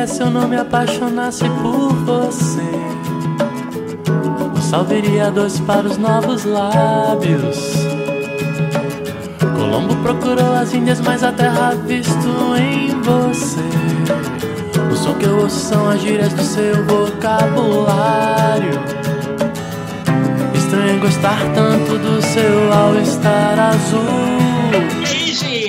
seria se eu não me apaixonasse por você? O sal viria dois para os novos lábios. Colombo procurou as Índias, mas a terra visto em você. O som que eu ouço são as gírias do seu vocabulário. Estranho gostar tanto do seu all-star azul.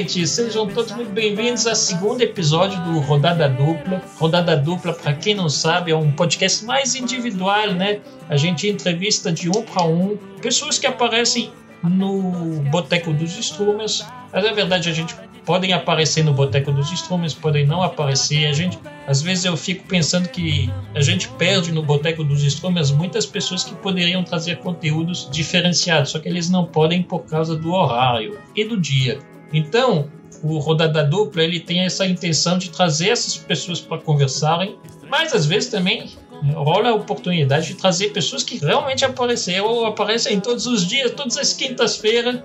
Gente, sejam todos muito bem-vindos ao segundo episódio do Rodada Dupla. Rodada Dupla, para quem não sabe, é um podcast mais individual, né? A gente entrevista de um para um pessoas que aparecem no Boteco dos Instrumentos. Mas na verdade a gente podem aparecer no Boteco dos Instrumentos, podem não aparecer. A gente, às vezes eu fico pensando que a gente perde no Boteco dos Instrumentos muitas pessoas que poderiam trazer conteúdos diferenciados, só que eles não podem por causa do horário e do dia. Então, o Rodada Dupla ele tem essa intenção de trazer essas pessoas para conversarem, mas às vezes também rola a oportunidade de trazer pessoas que realmente apareceram ou aparecem todos os dias, todas as quintas-feiras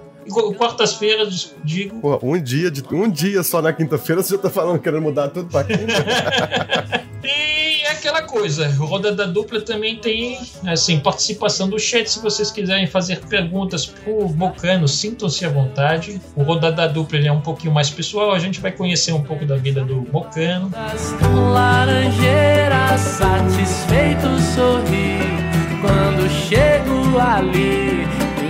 quartas-feiras, digo. Pô, um dia, de, um dia só na quinta-feira você já tá falando querendo mudar tudo pra quinta. e é aquela coisa, Roda da Dupla também tem assim, participação do chat. Se vocês quiserem fazer perguntas pro Mocano, sintam-se à vontade. O Roda da Dupla é um pouquinho mais pessoal, a gente vai conhecer um pouco da vida do Mocano. Laranjeira satisfeito sorri quando chego ali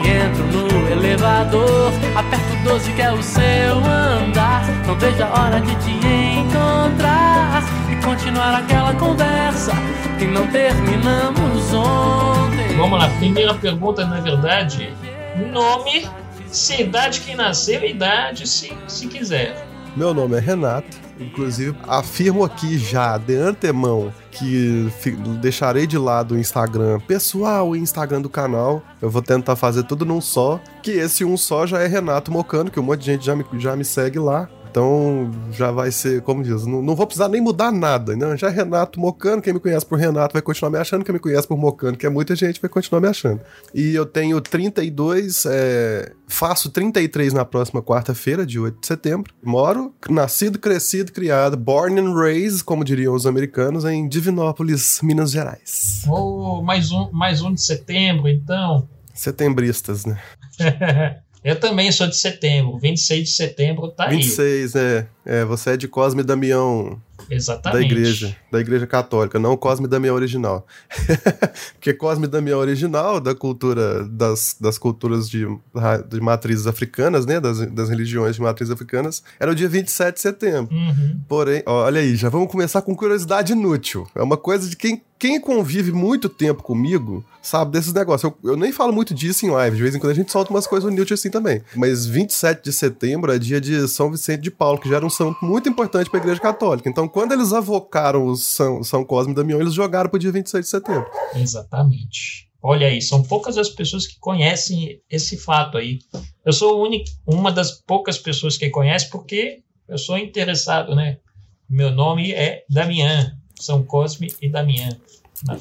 entro no elevador, aperto 12 que é o seu andar. Não vejo a hora de te encontrar e continuar aquela conversa que não terminamos ontem. Vamos lá, primeira pergunta, na verdade, nome, cidade que nasceu, idade, se, se quiser. Meu nome é Renato. Inclusive, afirmo aqui já, de antemão, que deixarei de lado o Instagram pessoal e Instagram do canal. Eu vou tentar fazer tudo num só. Que esse um só já é Renato Mocano, que um monte de gente já me, já me segue lá. Então já vai ser, como diz, não, não vou precisar nem mudar nada. Né? Já é Renato Mocano, quem me conhece por Renato vai continuar me achando, quem me conhece por Mocano, que é muita gente, vai continuar me achando. E eu tenho 32, é, faço 33 na próxima quarta-feira, de 8 de setembro. Moro, nascido, crescido, criado, born and raised, como diriam os americanos, em Divinópolis, Minas Gerais. Oh, mais um, mais um de setembro, então. Setembristas, né? Eu também sou de setembro, 26 de setembro tá 26, aí. 26, é. É, você é de Cosme Damião. Exatamente. Da igreja, da igreja católica, não Cosme Damião original. Porque Cosme Damião original, da cultura, das, das culturas de, de matrizes africanas, né, das, das religiões de matrizes africanas, era o dia 27 de setembro. Uhum. Porém, ó, olha aí, já vamos começar com curiosidade inútil. É uma coisa de quem, quem convive muito tempo comigo sabe desses negócios. Eu, eu nem falo muito disso em live, de vez em quando a gente solta umas coisas inúteis assim também. Mas 27 de setembro é dia de São Vicente de Paulo, que já era um santo muito importante para a Igreja Católica. Então, quando eles avocaram o São, São Cosme e Damião, eles jogaram para o dia 26 de setembro. Exatamente. Olha aí, são poucas as pessoas que conhecem esse fato aí. Eu sou única, uma das poucas pessoas que conhece porque eu sou interessado, né? Meu nome é Damian, São Cosme e Damian.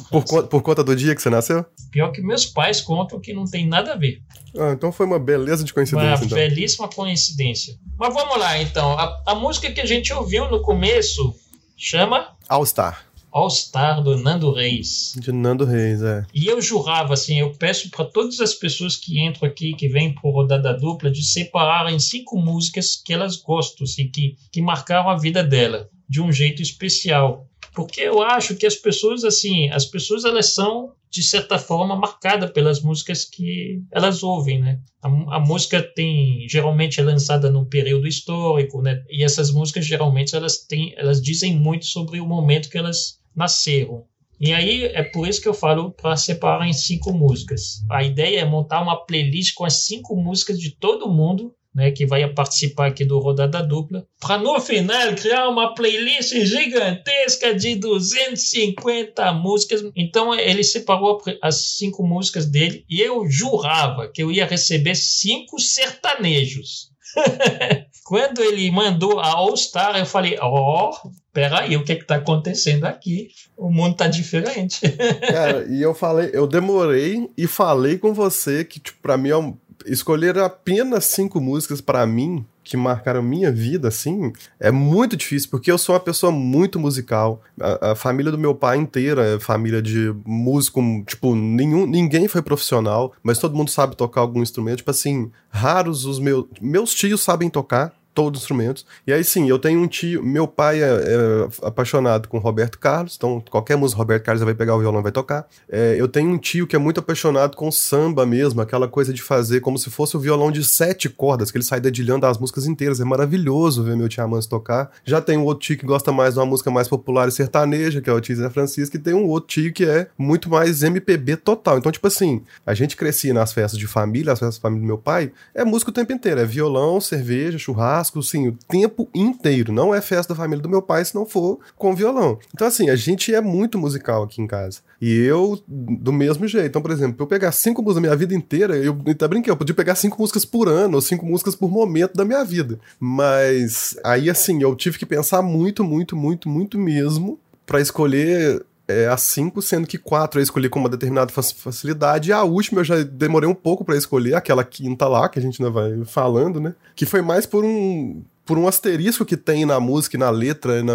Por, por, conta do dia que você nasceu? Pior que meus pais contam que não tem nada a ver. Ah, então foi uma beleza de coincidência. Uma então. belíssima coincidência. Mas vamos lá, então. A, a música que a gente ouviu no começo chama All Star. All Star do Nando Reis. De Nando Reis, é. E eu jurava, assim, eu peço para todas as pessoas que entram aqui, que vêm por rodada dupla, de separarem cinco músicas que elas gostam, assim, que, que marcaram a vida dela de um jeito especial porque eu acho que as pessoas assim, as pessoas elas são de certa forma marcadas pelas músicas que elas ouvem, né? A, a, música tem geralmente é lançada num período histórico, né? E essas músicas geralmente elas têm, elas dizem muito sobre o momento que elas nasceram. E aí é por isso que eu falo para separar em cinco músicas. A ideia é montar uma playlist com as cinco músicas de todo mundo né, que vai participar aqui do Rodada Dupla, para no final criar uma playlist gigantesca de 250 músicas. Então ele separou as cinco músicas dele e eu jurava que eu ia receber cinco sertanejos. Quando ele mandou a All Star, eu falei: Ó, oh, peraí, o que que tá acontecendo aqui? O mundo tá diferente. Cara, e eu falei, eu demorei e falei com você que, tipo, pra mim é um, escolher apenas cinco músicas para mim que marcaram minha vida, assim, é muito difícil, porque eu sou uma pessoa muito musical. A, a, família do meu pai inteira é família de músico, tipo, nenhum, ninguém foi profissional, mas todo mundo sabe tocar algum instrumento. Tipo assim, raros os meus. Meus tios sabem tocar, todos os instrumentos. E aí sim, eu tenho um tio, meu pai é, é apaixonado com Roberto Carlos, então qualquer música Roberto Carlos vai pegar o violão e vai tocar. É, eu tenho um tio que é muito apaixonado com samba mesmo, aquela coisa de fazer como se fosse o violão de sete cordas, que ele sai dedilhando as músicas inteiras. É maravilhoso ver meu tio Amans tocar. Já tem um outro tio que gosta mais de uma música mais popular e sertaneja, que é o tio Zé Francisco, e tem um outro tio que é muito mais MPB total. Então, tipo assim, a gente crescia nas festas de família, as festas de família do meu pai, é música o tempo inteiro, é violão, cerveja, churrasco, churrasco, assim, o tempo inteiro. Não é festa da família do meu pai se não for com violão. Então, assim, a gente é muito musical aqui em casa. E eu, do mesmo jeito. Então, por exemplo, eu pegar cinco músicas da minha vida inteira, eu até brinquei, eu podia pegar cinco músicas por ano, ou cinco músicas por momento da minha vida. Mas aí, assim, eu tive que pensar muito, muito, muito, muito mesmo para escolher é, as cinco, sendo que quatro eu escolhi com uma determinada facilidade, e a última eu já demorei um pouco para escolher, aquela quinta lá, que a gente ainda vai falando, né? Que foi mais por um por um asterisco que tem na música e na letra na,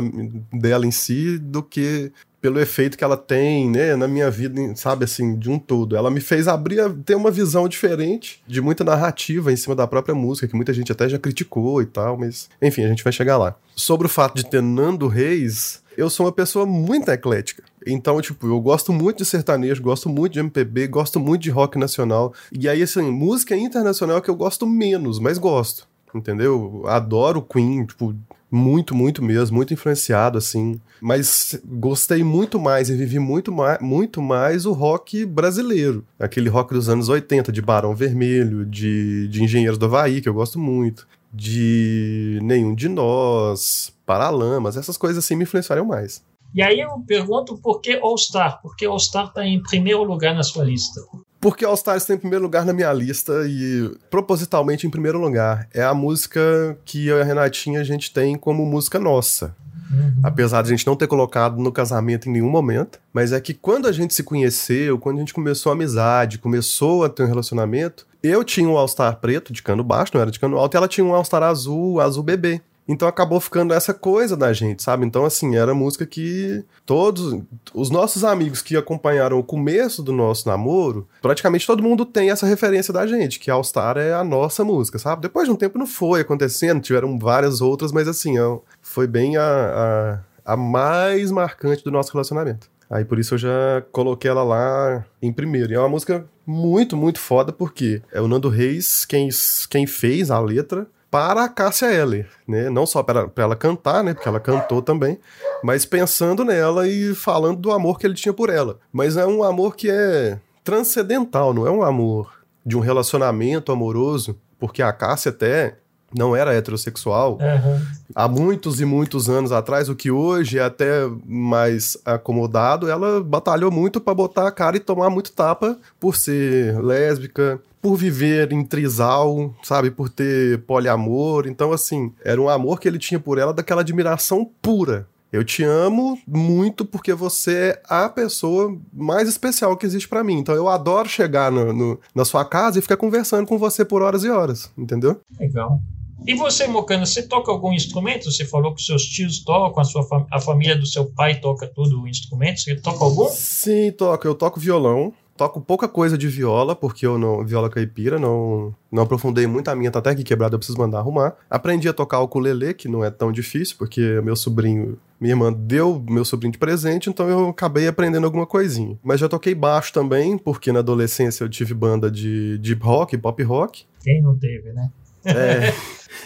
dela em si, do que pelo efeito que ela tem, né, na minha vida, sabe, assim, de um todo. Ela me fez abrir, ter uma visão diferente de muita narrativa em cima da própria música, que muita gente até já criticou e tal, mas, enfim, a gente vai chegar lá. Sobre o fato de ter Nando Reis, eu sou uma pessoa muito eclética. Então, tipo, eu gosto muito de sertanejo, gosto muito de MPB, gosto muito de rock nacional. E aí, assim, música internacional é que eu gosto menos, mas gosto. Entendeu? Adoro Queen, tipo, muito, muito mesmo, muito influenciado, assim. Mas gostei muito mais e vivi muito mais, muito mais o rock brasileiro. Aquele rock dos anos 80, de Barão Vermelho, de, de Engenheiros do Havaí, que eu gosto muito. De Nenhum de Nós, Paralamas, essas coisas assim me influenciaram mais. E aí eu pergunto por que All Star? Por que All Star está em primeiro lugar na sua lista? Porque All Star está em primeiro lugar na minha lista e propositalmente em primeiro lugar. É a música que eu e a Renatinha a gente tem como música nossa. Uhum. Apesar de a gente não ter colocado no casamento em nenhum momento. Mas é que quando a gente se conheceu, quando a gente começou a amizade, começou a ter um relacionamento, eu tinha um All-Star preto de cano baixo, não era de cano alto, e ela tinha um All-Star azul, azul bebê. Então acabou ficando essa coisa da gente, sabe? Então, assim, era música que todos os nossos amigos que acompanharam o começo do nosso namoro, praticamente todo mundo tem essa referência da gente, que All Star é a nossa música, sabe? Depois de um tempo não foi acontecendo, tiveram várias outras, mas assim, foi bem a, a, a mais marcante do nosso relacionamento. Aí por isso eu já coloquei ela lá em primeiro. E é uma música muito, muito foda, porque é o Nando Reis quem, quem fez a letra para a Cássia Eller, né? Não só para, para ela cantar, né? Porque ela cantou também, mas pensando nela e falando do amor que ele tinha por ela. Mas é um amor que é transcendental, não é um amor de um relacionamento amoroso, porque a Cássia até não era heterossexual. Uhum. Há muitos e muitos anos atrás, o que hoje é até mais acomodado, ela batalhou muito para botar a cara e tomar muito tapa por ser lésbica, por viver em trisal, sabe? Por ter poliamor. Então, assim, era um amor que ele tinha por ela daquela admiração pura. Eu te amo muito porque você é a pessoa mais especial que existe para mim. Então eu adoro chegar no, no, na sua casa e ficar conversando com você por horas e horas, entendeu? Legal. E você, Mocano, você toca algum instrumento? Você falou que seus tios tocam, a, sua fam a família do seu pai toca tudo o instrumento. Você toca algum? Sim, toco. Eu toco violão. Toco pouca coisa de viola, porque eu não. Viola caipira, não, não aprofundei muito a minha, tá até aqui quebrada, eu preciso mandar arrumar. Aprendi a tocar o ukulele, que não é tão difícil, porque meu sobrinho. Minha irmã deu meu sobrinho de presente, então eu acabei aprendendo alguma coisinha. Mas já toquei baixo também, porque na adolescência eu tive banda de deep rock, pop rock. Quem não teve, né? É.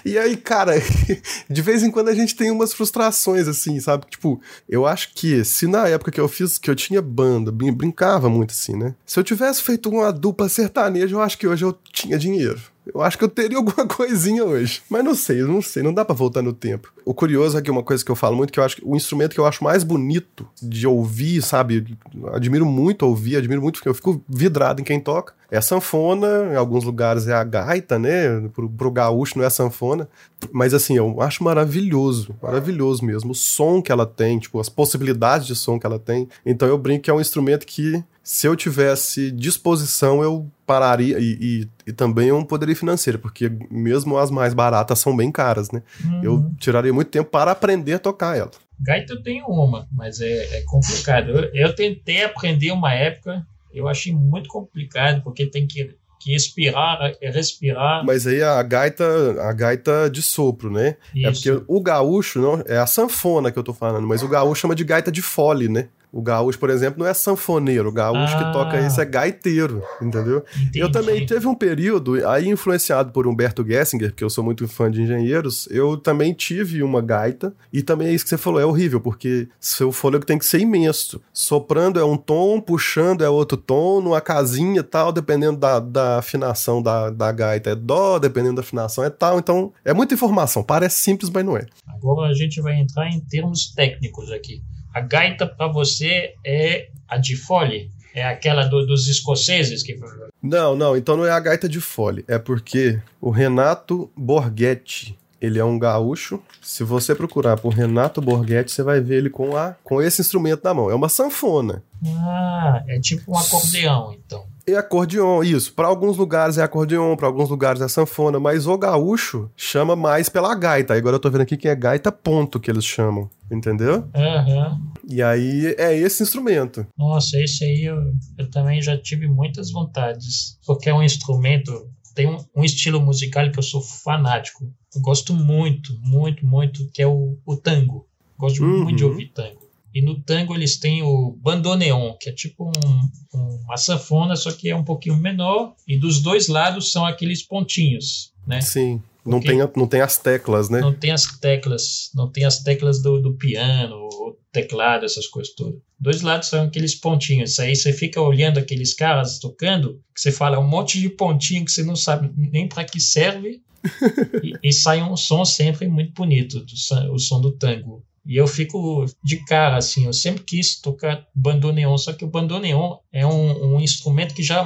E aí, cara, de vez em quando a gente tem umas frustrações, assim, sabe? Tipo, eu acho que se na época que eu fiz, que eu tinha banda, brincava muito assim, né? Se eu tivesse feito uma dupla sertaneja, eu acho que hoje eu tinha dinheiro. Eu acho que eu teria alguma coisinha hoje. Mas não sei, não sei, não dá para voltar no tempo. O curioso é que uma coisa que eu falo muito, que eu acho que o instrumento que eu acho mais bonito de ouvir, sabe? Admiro muito ouvir, admiro muito, porque eu fico vidrado em quem toca. É sanfona, em alguns lugares é a gaita, né? Pro, pro gaúcho não é a sanfona. Mas assim, eu acho maravilhoso, maravilhoso mesmo. O som que ela tem, tipo, as possibilidades de som que ela tem. Então eu brinco que é um instrumento que se eu tivesse disposição, eu pararia e, e, e, também um poderio financeiro, porque mesmo as mais baratas são bem caras, né? Uhum. Eu tiraria muito tempo para aprender a tocar ela. Gaita eu tenho uma, mas é, é complicado. Eu, eu, tentei aprender uma época, eu achei muito complicado, porque tem que, que expirar, respirar. Mas aí a gaita, a gaita de sopro, né? Isso. É porque o gaúcho, não, é a sanfona que eu tô falando, mas o gaúcho chama de gaita de fole, né? O gaúcho, por exemplo, não é sanfoneiro. O gaúcho ah. que toca isso é gaiteiro, entendeu? Entendi. Eu também teve um período, aí influenciado por Humberto Gessinger, porque eu sou muito fã de engenheiros, eu também tive uma gaita. E também é isso que você falou, é horrível, porque seu fôlego tem que ser imenso. Soprando é um tom, puxando é outro tom, numa casinha e tal, dependendo da, da afinação da, da gaita é dó, dependendo da afinação é tal. Então, é muita informação. Parece simples, mas não é. Agora a gente vai entrar em termos técnicos aqui. A gaita para você é a de fole? É aquela do, dos escoceses que. Não, não, então não é a gaita de fole. É porque o Renato Borghetti, ele é um gaúcho. Se você procurar por Renato Borghetti, você vai ver ele com, a, com esse instrumento na mão. É uma sanfona. Ah, é tipo um acordeão, então é acordeon, isso. Para alguns lugares é acordeon, para alguns lugares é sanfona, mas o gaúcho chama mais pela gaita. Agora eu tô vendo aqui que é gaita ponto que eles chamam, entendeu? Uhum. E aí é esse instrumento. Nossa, esse aí eu, eu também já tive muitas vontades, porque é um instrumento, tem um, um estilo musical que eu sou fanático. Eu gosto muito, muito, muito, que é o, o tango. Gosto uhum. muito de ouvir tango. E no tango eles têm o bandoneon, que é tipo um, um, uma sanfona, só que é um pouquinho menor. E dos dois lados são aqueles pontinhos, né? Sim. Não tem, não tem as teclas, né? Não tem as teclas, não tem as teclas do, do piano, o teclado, essas coisas todas. Dois lados são aqueles pontinhos. Aí você fica olhando aqueles caras tocando, que você fala um monte de pontinho que você não sabe nem para que serve. e, e, sai um som sempre muito bonito, do, o som do tango. E eu fico de cara, assim, eu sempre quis tocar bandoneon, só que o bandoneon é um, um instrumento que já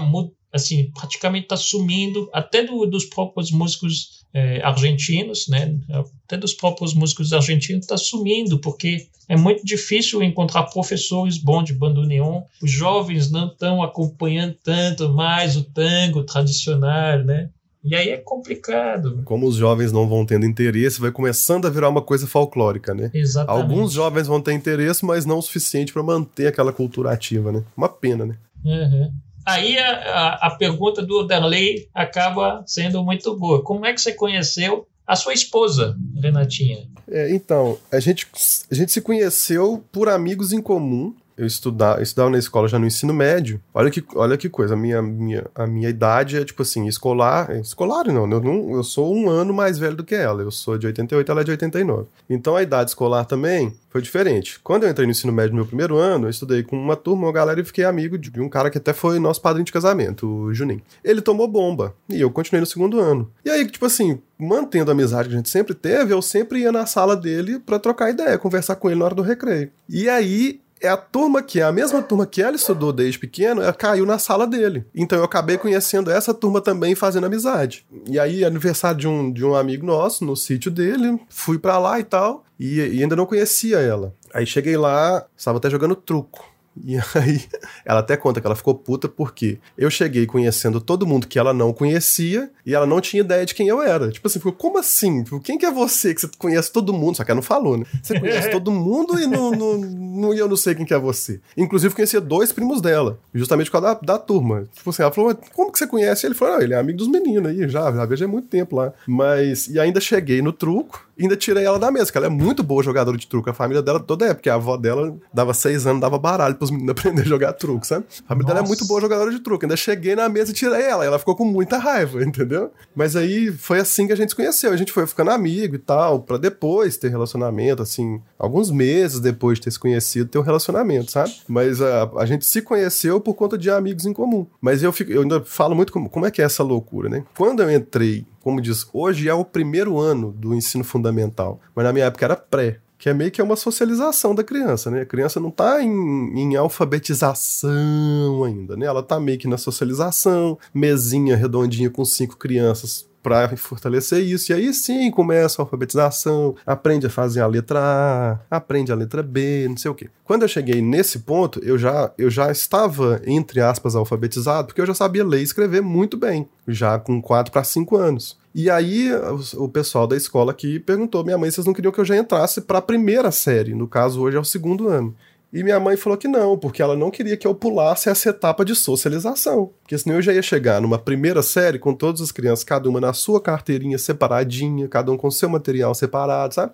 assim, praticamente está sumindo, até do, dos próprios músicos é, argentinos, né? Até dos próprios músicos argentinos está sumindo, porque é muito difícil encontrar professores bons de bandoneon. Os jovens não estão acompanhando tanto mais o tango tradicional, né? E aí é complicado. Como os jovens não vão tendo interesse, vai começando a virar uma coisa folclórica, né? Exatamente. Alguns jovens vão ter interesse, mas não o suficiente para manter aquela cultura ativa, né? Uma pena, né? Uhum. Aí a, a, a pergunta do Darley acaba sendo muito boa. Como é que você conheceu a sua esposa, Renatinha? É, então, a gente, a gente se conheceu por amigos em comum eu estudava, eu estudava na escola já no ensino médio. Olha que, olha que coisa, a minha, minha, a minha idade é tipo assim, escolar. Escolar não, eu não, eu sou um ano mais velho do que ela. Eu sou de 88, ela é de 89. Então a idade escolar também foi diferente. Quando eu entrei no ensino médio no meu primeiro ano, eu estudei com uma turma, uma galera e fiquei amigo de um cara que até foi nosso padrinho de casamento, o Juninho. Ele tomou bomba e eu continuei no segundo ano. E aí, tipo assim, mantendo a amizade que a gente sempre teve, eu sempre ia na sala dele para trocar ideia, conversar com ele na hora do recreio. E aí é a turma que é a mesma turma que ela estudou desde pequeno, ela caiu na sala dele. Então eu acabei conhecendo essa turma também fazendo amizade. E aí, aniversário de um, de um amigo nosso, no sítio dele, fui para lá e tal, e, e ainda não conhecia ela. Aí cheguei lá, estava até jogando truco. E aí, ela até conta que ela ficou puta porque eu cheguei conhecendo todo mundo que ela não conhecia e ela não tinha ideia de quem eu era. Tipo assim, ficou, como assim? Tipo, quem que é você que você conhece todo mundo? Só que ela não falou, né? Você conhece todo mundo e não, não, não, eu não sei quem que é você. Inclusive, conhecia dois primos dela, justamente por causa da, da turma. Tipo assim, ela falou, como que você conhece? Ele falou, ah, ele é amigo dos meninos aí, já, já vejo há muito tempo lá. Mas, e ainda cheguei no truco, ainda tirei ela da mesa, porque ela é muito boa jogadora de truco. A família dela toda é, porque a avó dela dava seis anos, dava baralho pros meninos aprender a jogar truco, sabe? A família dela é muito boa jogadora de truco. Ainda cheguei na mesa e tirei ela. Ela ficou com muita raiva, entendeu? Mas aí foi assim que a gente se conheceu. A gente foi ficando amigo e tal, para depois ter relacionamento, assim, alguns meses depois de ter se conhecido, ter um relacionamento, sabe? Mas a, a gente se conheceu por conta de amigos em comum. Mas eu, fico, eu ainda falo muito como, como é que é essa loucura, né? Quando eu entrei como diz, hoje é o primeiro ano do ensino fundamental, mas na minha época era pré que é meio que uma socialização da criança, né? A criança não está em, em, alfabetização ainda, né? Ela está meio que na socialização, mesinha redondinha com cinco crianças para fortalecer isso. E aí sim começa a alfabetização, aprende a fazer a letra A, aprende a letra B, não sei o quê. Quando eu cheguei nesse ponto, eu já, eu já estava, entre aspas, alfabetizado, porque eu já sabia ler e escrever muito bem, já com 4 para 5 anos. E aí o, pessoal da escola aqui perguntou: minha mãe, vocês não queriam que eu já entrasse para a primeira série? No caso, hoje é o segundo ano. E minha mãe falou que não, porque ela não queria que eu pulasse essa etapa de socialização. Porque senão eu já ia chegar numa primeira série com todas as crianças, cada uma na sua carteirinha separadinha, cada um com seu material separado, sabe?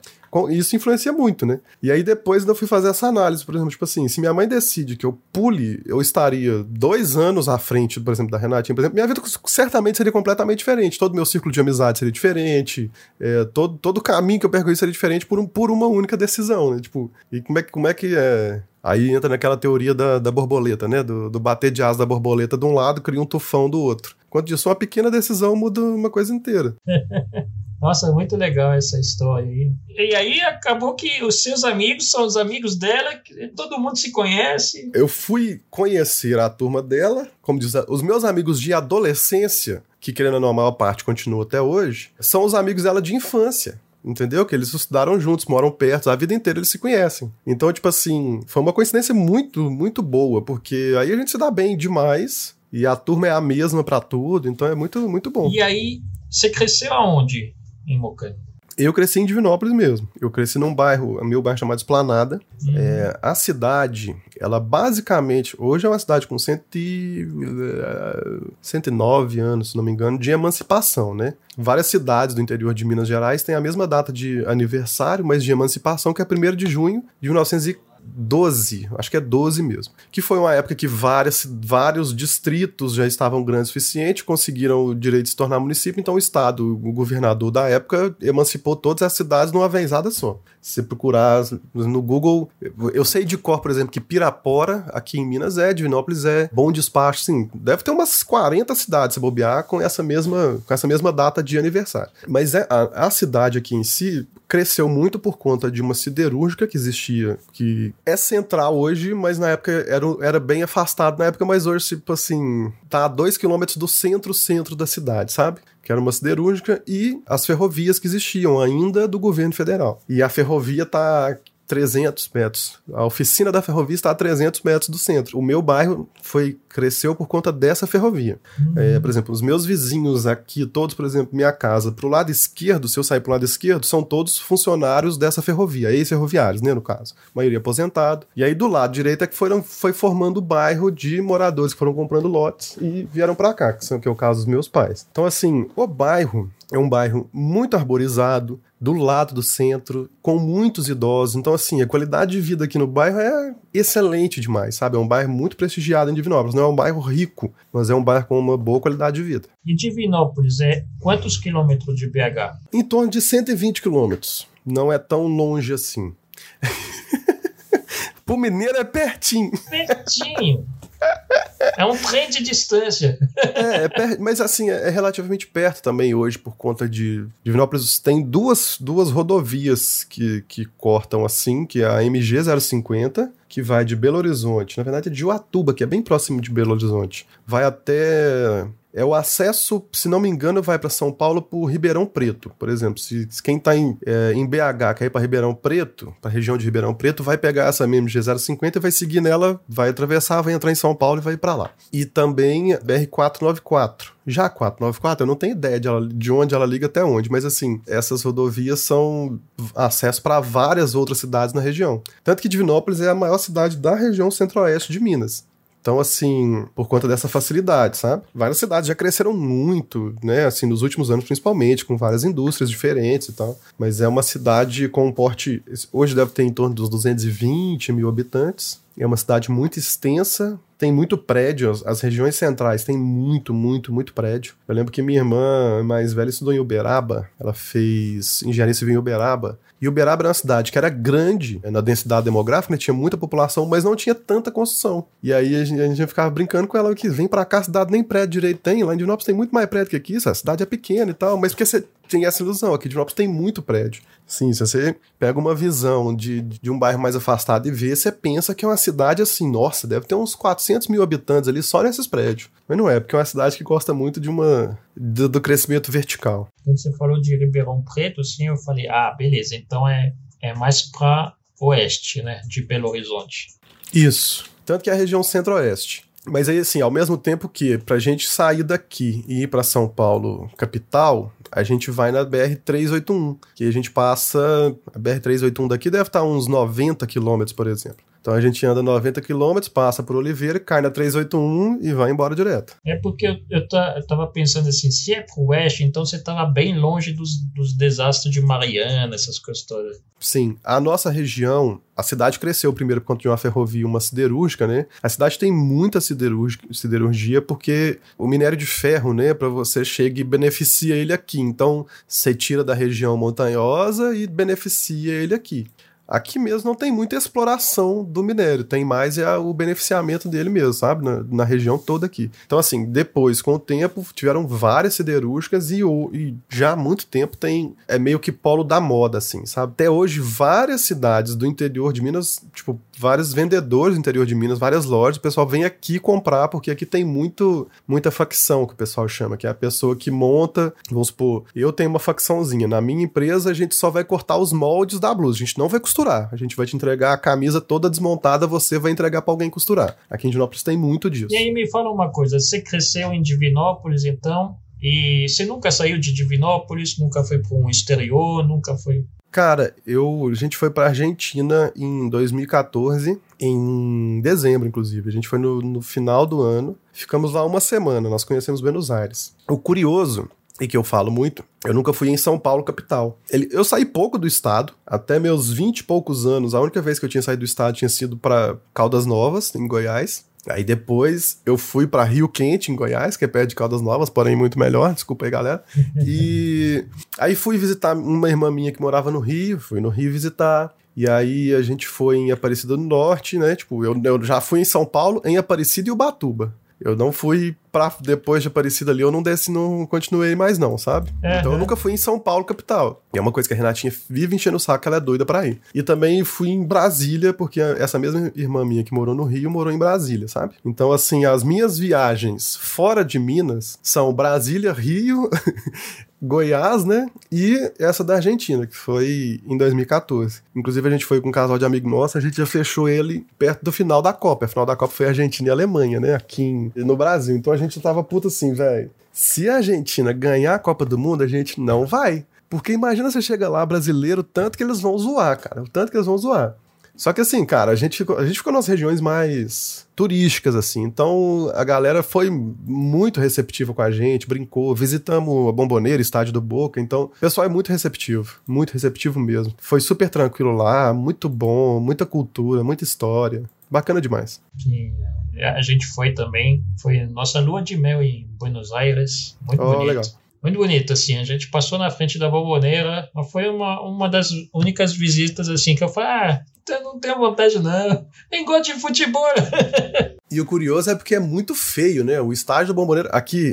Isso influencia muito, né? E aí depois eu fui fazer essa análise, por exemplo, tipo assim, se minha mãe decide que eu pule, eu estaria dois anos à frente, por exemplo, da Renatinha, por exemplo, minha vida certamente seria completamente diferente. Todo meu círculo de amizade seria diferente, é, todo, todo o caminho que eu percorri seria diferente por, um, por uma única decisão, né? Tipo, e como é, como é que é Aí entra naquela teoria da, da borboleta, né? Do, do bater de asa da borboleta de um lado, cria um tufão do outro. Quanto disso, uma pequena decisão muda uma coisa inteira. Nossa, muito legal essa história aí. E aí acabou que os seus amigos são os amigos dela, todo mundo se conhece. Eu fui conhecer a turma dela, como diz, os meus amigos de adolescência, que querendo ou não a maior parte continua até hoje, são os amigos dela de infância entendeu? Que eles estudaram juntos, moram perto, a vida inteira eles se conhecem. Então, tipo assim, foi uma coincidência muito, muito boa, porque aí a gente se dá bem demais e a turma é a mesma para tudo, então é muito, muito bom. E aí, você cresceu aonde em Mocan? Eu cresci em Divinópolis mesmo. Eu cresci num bairro, meu bairro chamado Esplanada. Uhum. É, a cidade, ela basicamente, hoje é uma cidade com cento e, uh, 109 anos, se não me engano, de emancipação, né? Várias cidades do interior de Minas Gerais têm a mesma data de aniversário, mas de emancipação, que é 1 de junho de 1940. 12, acho que é 12 mesmo. Que foi uma época que várias, vários distritos já estavam grandes o suficiente, conseguiram o direito de se tornar município, então o Estado, o governador da época, emancipou todas as cidades numa vezada só. Se procurar no Google, eu sei de cor, por exemplo, que Pirapora, aqui em Minas é, Divinópolis é, Bom Despacho, sim, deve ter umas 40 cidades, se bobear, com essa mesma, com essa mesma data de aniversário. Mas é, a, a cidade aqui em si cresceu muito por conta de uma siderúrgica que existia, que é central hoje, mas na época era, era bem afastado na época, mas hoje, tipo assim, tá a dois quilômetros do centro-centro da cidade, sabe? Que era uma siderúrgica, e as ferrovias que existiam ainda do governo federal. E a ferrovia tá 300 metros. A oficina da ferrovia está a 300 metros do centro. O meu bairro foi cresceu por conta dessa ferrovia. Uhum. É, por exemplo, os meus vizinhos aqui, todos, por exemplo, minha casa, pro lado esquerdo, se eu sair pro lado esquerdo, são todos funcionários dessa ferrovia, ex-ferroviários, né, no caso. A maioria aposentado. E aí do lado direito é que foram, foi formando o bairro de moradores que foram comprando lotes e vieram para cá, que, são, que é o caso dos meus pais. Então, assim, o bairro é um bairro muito arborizado, do lado do centro, com muitos idosos. Então, assim, a qualidade de vida aqui no bairro é excelente demais, sabe? É um bairro muito prestigiado em Divinópolis. Não é um bairro rico, mas é um bairro com uma boa qualidade de vida. E Divinópolis é quantos quilômetros de BH? Em torno de 120 quilômetros. Não é tão longe assim. Pro mineiro é pertinho. Pertinho. É um trem de distância. É, é per... mas assim, é relativamente perto também hoje, por conta de Divinópolis tem duas, duas rodovias que, que cortam assim, que é a MG 050, que vai de Belo Horizonte, na verdade é de Uatuba, que é bem próximo de Belo Horizonte, vai até é o acesso, se não me engano, vai para São Paulo por Ribeirão Preto. Por exemplo, se, se quem está em, é, em BH quer ir para Ribeirão Preto, para a região de Ribeirão Preto, vai pegar essa MMG 050 e vai seguir nela, vai atravessar, vai entrar em São Paulo e vai para lá. E também BR-494. Já a 494, eu não tenho ideia de, ela, de onde ela liga até onde, mas assim, essas rodovias são acesso para várias outras cidades na região. Tanto que Divinópolis é a maior cidade da região centro-oeste de Minas. Então, assim, por conta dessa facilidade, sabe? Várias cidades já cresceram muito, né? Assim, nos últimos anos, principalmente, com várias indústrias diferentes e tal. Mas é uma cidade com um porte. Hoje deve ter em torno dos 220 mil habitantes. É uma cidade muito extensa, tem muito prédio, as regiões centrais tem muito, muito, muito prédio. Eu lembro que minha irmã mais velha estudou em Uberaba, ela fez engenharia civil em Uberaba, e Uberaba era uma cidade que era grande na densidade demográfica, né? tinha muita população, mas não tinha tanta construção. E aí a gente, a gente ficava brincando com ela que vem para cá, a cidade nem prédio direito tem, lá em Divinópolis tem muito mais prédio que aqui, a cidade é pequena e tal, mas porque você tem essa ilusão, aqui em Divinópolis tem muito prédio. Sim, se você pega uma visão de, de um bairro mais afastado e vê, você pensa que é uma cidade assim, nossa, deve ter uns 400 400 mil habitantes ali só nesses prédios. Mas não é, porque é uma cidade que gosta muito de uma do, do crescimento vertical. Quando você falou de Ribeirão Preto, assim, eu falei, ah, beleza, então é, é mais para oeste, né, de Belo Horizonte. Isso. Tanto que é a região centro-oeste. Mas aí, assim, ao mesmo tempo que pra gente sair daqui e ir para São Paulo, capital, a gente vai na BR-381, que a gente passa. A BR-381 daqui deve estar uns 90 quilômetros, por exemplo. Então a gente anda 90 quilômetros, passa por Oliveira, cai na 381 e vai embora direto. É porque eu, eu, tá, eu tava pensando assim, se é pro oeste, então você tava bem longe dos, dos desastres de Mariana, essas coisas todas. Sim, a nossa região, a cidade cresceu primeiro por conta de uma ferrovia, uma siderúrgica, né? A cidade tem muita siderurgia porque o minério de ferro, né, para você chega e beneficia ele aqui. Então, você tira da região montanhosa e beneficia ele aqui. Aqui mesmo não tem muita exploração do minério, tem mais é o beneficiamento dele mesmo, sabe? Na, na região toda aqui. Então, assim, depois, com o tempo, tiveram várias siderúrgicas e, e, já há muito tempo tem. É meio que polo da moda, assim, sabe? Até hoje, várias cidades do interior de Minas, tipo, vários vendedores do interior de Minas, várias lojas, o pessoal vem aqui comprar, porque aqui tem muito, muita facção, que o pessoal chama, que é a pessoa que monta. Vamos supor, eu tenho uma facçãozinha. Na minha empresa, a gente só vai cortar os moldes da blusa, a gente não vai costurar. A gente vai te entregar a camisa toda desmontada, você vai entregar para alguém costurar. Aqui em Divinópolis tem muito disso. E aí me fala uma coisa, você cresceu em Divinópolis, então, e você nunca saiu de Divinópolis, nunca foi para um exterior, nunca foi Cara, eu, a gente foi pra Argentina em 2014, em dezembro, inclusive. A gente foi no, no final do ano. Ficamos lá uma semana, nós conhecemos Buenos Aires. O curioso e que eu falo muito, eu nunca fui em São Paulo, capital. Ele, eu saí pouco do estado, até meus 20 e poucos anos. A única vez que eu tinha saído do estado tinha sido para Caldas Novas, em Goiás. Aí depois eu fui para Rio Quente, em Goiás, que é perto de Caldas Novas, porém muito melhor, desculpa aí, galera. E aí fui visitar uma irmã minha que morava no Rio, fui no Rio visitar. E aí a gente foi em Aparecida do Norte, né? Tipo, eu, eu já fui em São Paulo, em Aparecida e Ubatuba. Eu não fui pra depois de Aparecida ali, eu não desci, não continuei mais não, sabe? Uhum. Então eu nunca fui em São Paulo, capital. E é uma coisa que a Renatinha vive enchendo o saco, ela é doida pra ir. E também fui em Brasília, porque essa mesma irmã minha que morou no Rio, morou em Brasília, sabe? Então, assim, as minhas viagens fora de Minas são Brasília, Rio, Goiás, né? E essa da Argentina, que foi em 2014. Inclusive, a gente foi com um casal de amigo nosso, a gente já fechou ele perto do final da Copa. A final da Copa foi Argentina e Alemanha, né? Aqui no Brasil. Então a gente tava puto assim, velho. Se a Argentina ganhar a Copa do Mundo, a gente não vai. Porque imagina você chega lá, brasileiro, tanto que eles vão zoar, cara. O tanto que eles vão zoar. Só que assim, cara, a gente ficou, a gente ficou nas regiões mais turísticas, assim. Então a galera foi muito receptiva com a gente, brincou, visitamos a Bomboneira, estádio do Boca. Então o pessoal é muito receptivo, muito receptivo mesmo. Foi super tranquilo lá, muito bom, muita cultura, muita história. Bacana demais. A gente foi também. Foi nossa lua de mel em Buenos Aires. Muito oh, bonito. Legal muito bonito, assim. A gente passou na frente da bomboneira, mas foi uma, uma das únicas visitas, assim, que eu falei, ah, eu não tenho vontade, não. Nem gosto de futebol. E o curioso é porque é muito feio, né? O estádio do Bomboneira. Aqui,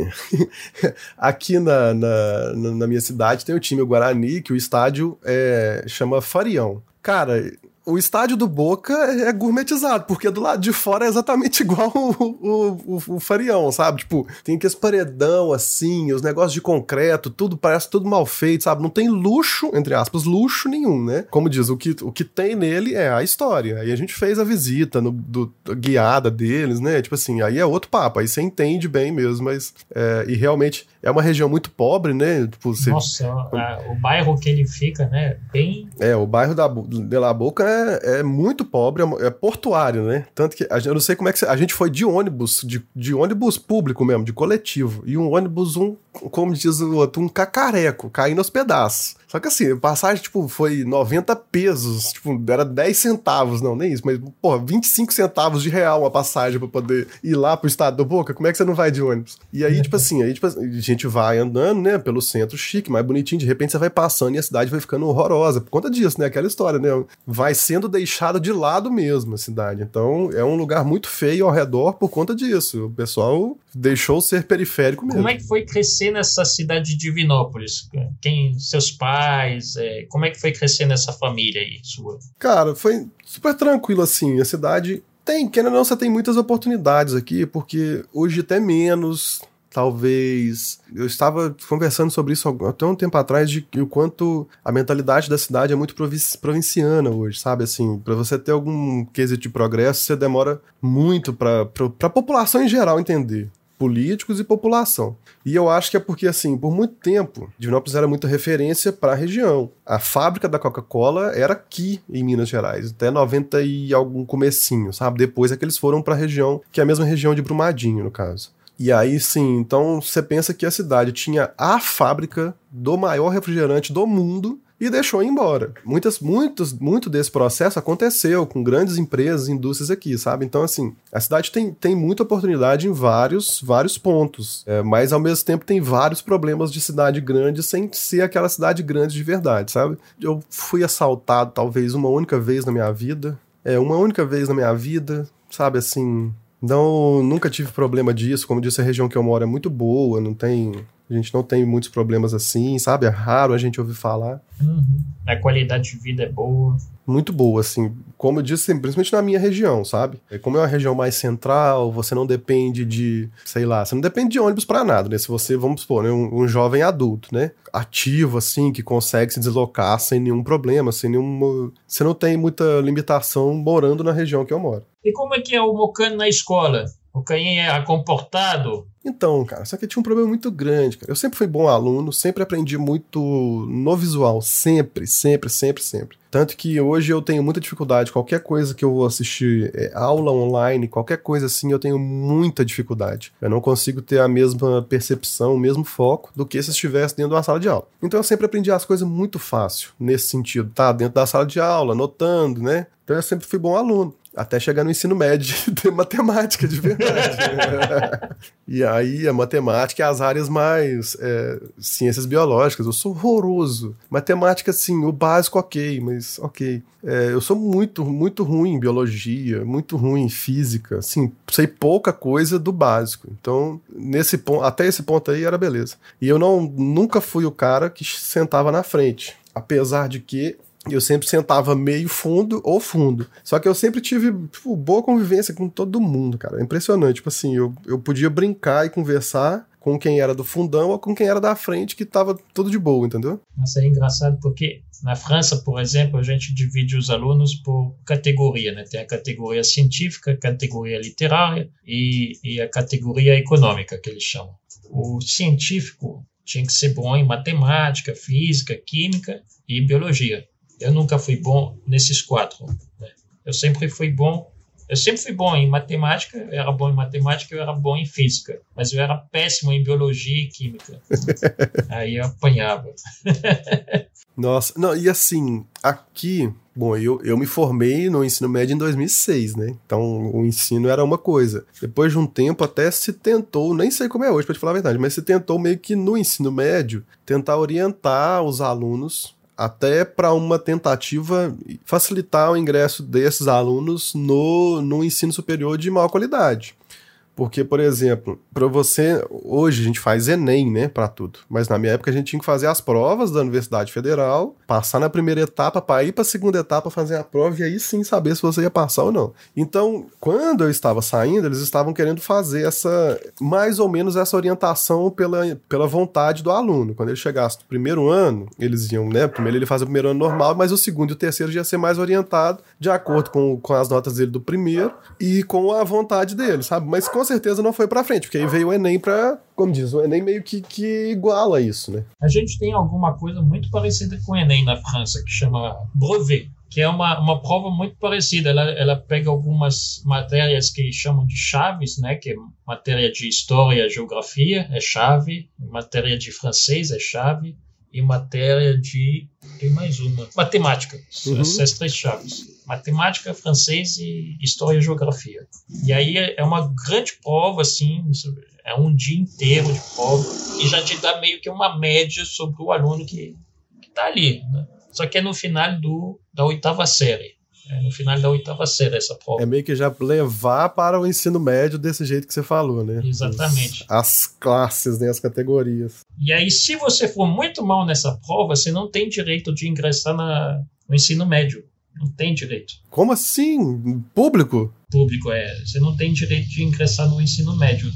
aqui na, na, na, minha cidade tem o time o Guarani, que o estádio é, chama Farião. Cara, o estádio do Boca é gourmetizado, porque do lado de fora é exatamente igual o, o, o, o Farião, sabe? Tipo, tem aqueles paredão assim, os negócios de concreto, tudo parece tudo mal feito, sabe? Não tem luxo, entre aspas, luxo nenhum, né? Como diz, o que, o que tem nele é a história. Aí a gente fez a visita no, do, guiada deles, né? Tipo assim, aí é outro papo, aí você entende bem mesmo, mas. É, e realmente é uma região muito pobre, né? Tipo, você... Nossa, o bairro que ele fica, né? Bem. É, o bairro da, de La Boca é, é muito pobre, é, é, portuário, né? Tanto que eu não sei como é que. A gente foi de ônibus, de, de ônibus público mesmo, de coletivo. E um ônibus, um, como diz o outro, um cacareco, caindo aos pedaços. Só que assim, a passagem, tipo, foi 90 pesos, tipo, era 10 centavos, não, nem isso, mas, pô, 25 centavos de real uma passagem pra poder ir lá pro estado do Boca, como é que você não vai de ônibus? E aí, tipo assim, aí, tipo, a gente vai andando, né, pelo centro chique, mais bonitinho, de repente você vai passando e a cidade vai ficando horrorosa, por conta disso, né, aquela história, né, vai sendo deixada de lado mesmo a cidade, então é um lugar muito feio ao redor por conta disso, o pessoal deixou ser periférico mesmo. Como é que foi crescer nessa cidade de Divinópolis? Quem, seus pais, pais? É, como é que foi crescer nessa família aí sua? Cara, foi super tranquilo assim. A cidade tem, ou não, você tem muitas oportunidades aqui, porque hoje até menos, talvez. Eu estava conversando sobre isso até um tempo atrás, de o quanto a mentalidade da cidade é muito provinciana hoje, sabe? Assim, para você ter algum quesito de progresso, você demora muito para a população em geral entender políticos e população. E eu acho que é porque, assim, por muito tempo, Divinópolis era muita referência para a região. A fábrica da Coca-Cola era aqui em Minas Gerais, até 90 e algum comecinho, sabe? Depois é que eles foram para a região, que é a mesma região de Brumadinho, no caso. E aí sim, então você pensa que a cidade tinha a fábrica do maior refrigerante do mundo e deixou embora. Muitas, muitos, muito desse processo aconteceu com grandes empresas, indústrias aqui, sabe? Então, assim, a cidade tem, tem muita oportunidade em vários, vários pontos, é, mas ao mesmo tempo tem vários problemas de cidade grande sem ser aquela cidade grande de verdade, sabe? Eu fui assaltado talvez uma única vez na minha vida, é, uma única vez na minha vida, sabe assim. Não, nunca tive problema disso. Como disse, a região que eu moro é muito boa, não tem a gente não tem muitos problemas assim, sabe? É raro a gente ouvir falar. Uhum. A qualidade de vida é boa. Muito boa, assim. Como eu disse, principalmente na minha região, sabe? É como é uma região mais central, você não depende de, sei lá, você não depende de ônibus para nada, né? Se você, vamos supor, né, um, um, jovem adulto, né? Ativo, assim, que consegue se deslocar sem nenhum problema, sem nenhuma. Você não tem muita limitação morando na região que eu moro. E como é que é o Mocano na escola? O Caim é comportado? Então, cara, só que tinha um problema muito grande, cara. Eu sempre fui bom aluno, sempre aprendi muito no visual, sempre, sempre, sempre, sempre. Tanto que hoje eu tenho muita dificuldade. Qualquer coisa que eu vou assistir, é, aula online, qualquer coisa assim, eu tenho muita dificuldade. Eu não consigo ter a mesma percepção, o mesmo foco do que se estivesse dentro de uma sala de aula. Então eu sempre aprendi as coisas muito fácil, nesse sentido, tá? Dentro da sala de aula, anotando, né? Então eu sempre fui bom aluno até chegar no ensino médio de matemática de verdade. e aí a matemática é as áreas mais é, ciências biológicas. Eu sou horroroso. Matemática, sim, o básico, ok, mas ok. É, eu sou muito, muito ruim em biologia, muito ruim em física. Assim, sei pouca coisa do básico. Então, nesse ponto, até esse ponto aí era beleza. E eu não nunca fui o cara que sentava na frente. Apesar de que eu sempre sentava meio fundo ou fundo. Só que eu sempre tive tipo, boa convivência com todo mundo, cara. É impressionante. Tipo assim, eu, eu podia brincar e conversar com quem era do fundão ou com quem era da frente, que tava tudo de boa, entendeu? Isso é engraçado porque na França, por exemplo, a gente divide os alunos por categoria, né? Tem a categoria científica, a categoria literária e, e a categoria econômica, que eles chamam. O científico tinha que ser bom em matemática, física, química e biologia. Eu nunca fui bom nesses quatro. Né? Eu sempre fui bom. Eu sempre fui bom em matemática, eu era bom em matemática, eu era bom em física, mas eu era péssimo em biologia e química. Aí eu apanhava. Nossa, não, e assim, aqui, bom, eu, eu me formei no ensino médio em 2006, né? Então o ensino era uma coisa. Depois de um tempo até se tentou, nem sei como é hoje, para te falar a verdade, mas se tentou meio que no ensino médio tentar orientar os alunos até para uma tentativa facilitar o ingresso desses alunos no, no ensino superior de maior qualidade. Porque, por exemplo, para você. Hoje a gente faz Enem, né? Para tudo. Mas na minha época a gente tinha que fazer as provas da Universidade Federal, passar na primeira etapa para ir para a segunda etapa fazer a prova e aí sim saber se você ia passar ou não. Então, quando eu estava saindo, eles estavam querendo fazer essa. mais ou menos essa orientação pela, pela vontade do aluno. Quando ele chegasse no primeiro ano, eles iam, né? Primeiro ele fazia o primeiro ano normal, mas o segundo e o terceiro ia ser mais orientado de acordo com, com as notas dele do primeiro e com a vontade dele, sabe? Mas com certeza não foi para frente, porque aí veio o Enem para, como diz, o Enem meio que, que iguala isso, né? A gente tem alguma coisa muito parecida com o Enem na França, que chama brevet, que é uma, uma prova muito parecida. Ela, ela pega algumas matérias que chamam de chaves, né? Que é matéria de história, geografia é chave, matéria de francês é chave e matéria de tem mais uma matemática. Uhum. Essas três chaves matemática, francês e história e geografia. E aí é, uma grande prova, assim, é um dia inteiro de prova e já te dá meio que uma média sobre o aluno que está ali. Né? Só que é no final do, da oitava série. É no final da oitava série essa prova. É meio que já levar para o ensino médio desse jeito que você falou, né? Exatamente. As, as classes, né? As categorias. E aí, se você for muito mal nessa prova, você não tem direito de ingressar na, no ensino médio. Não tem direito. Como assim? Público? público, é, você não tem direito de ingressar no ensino médio.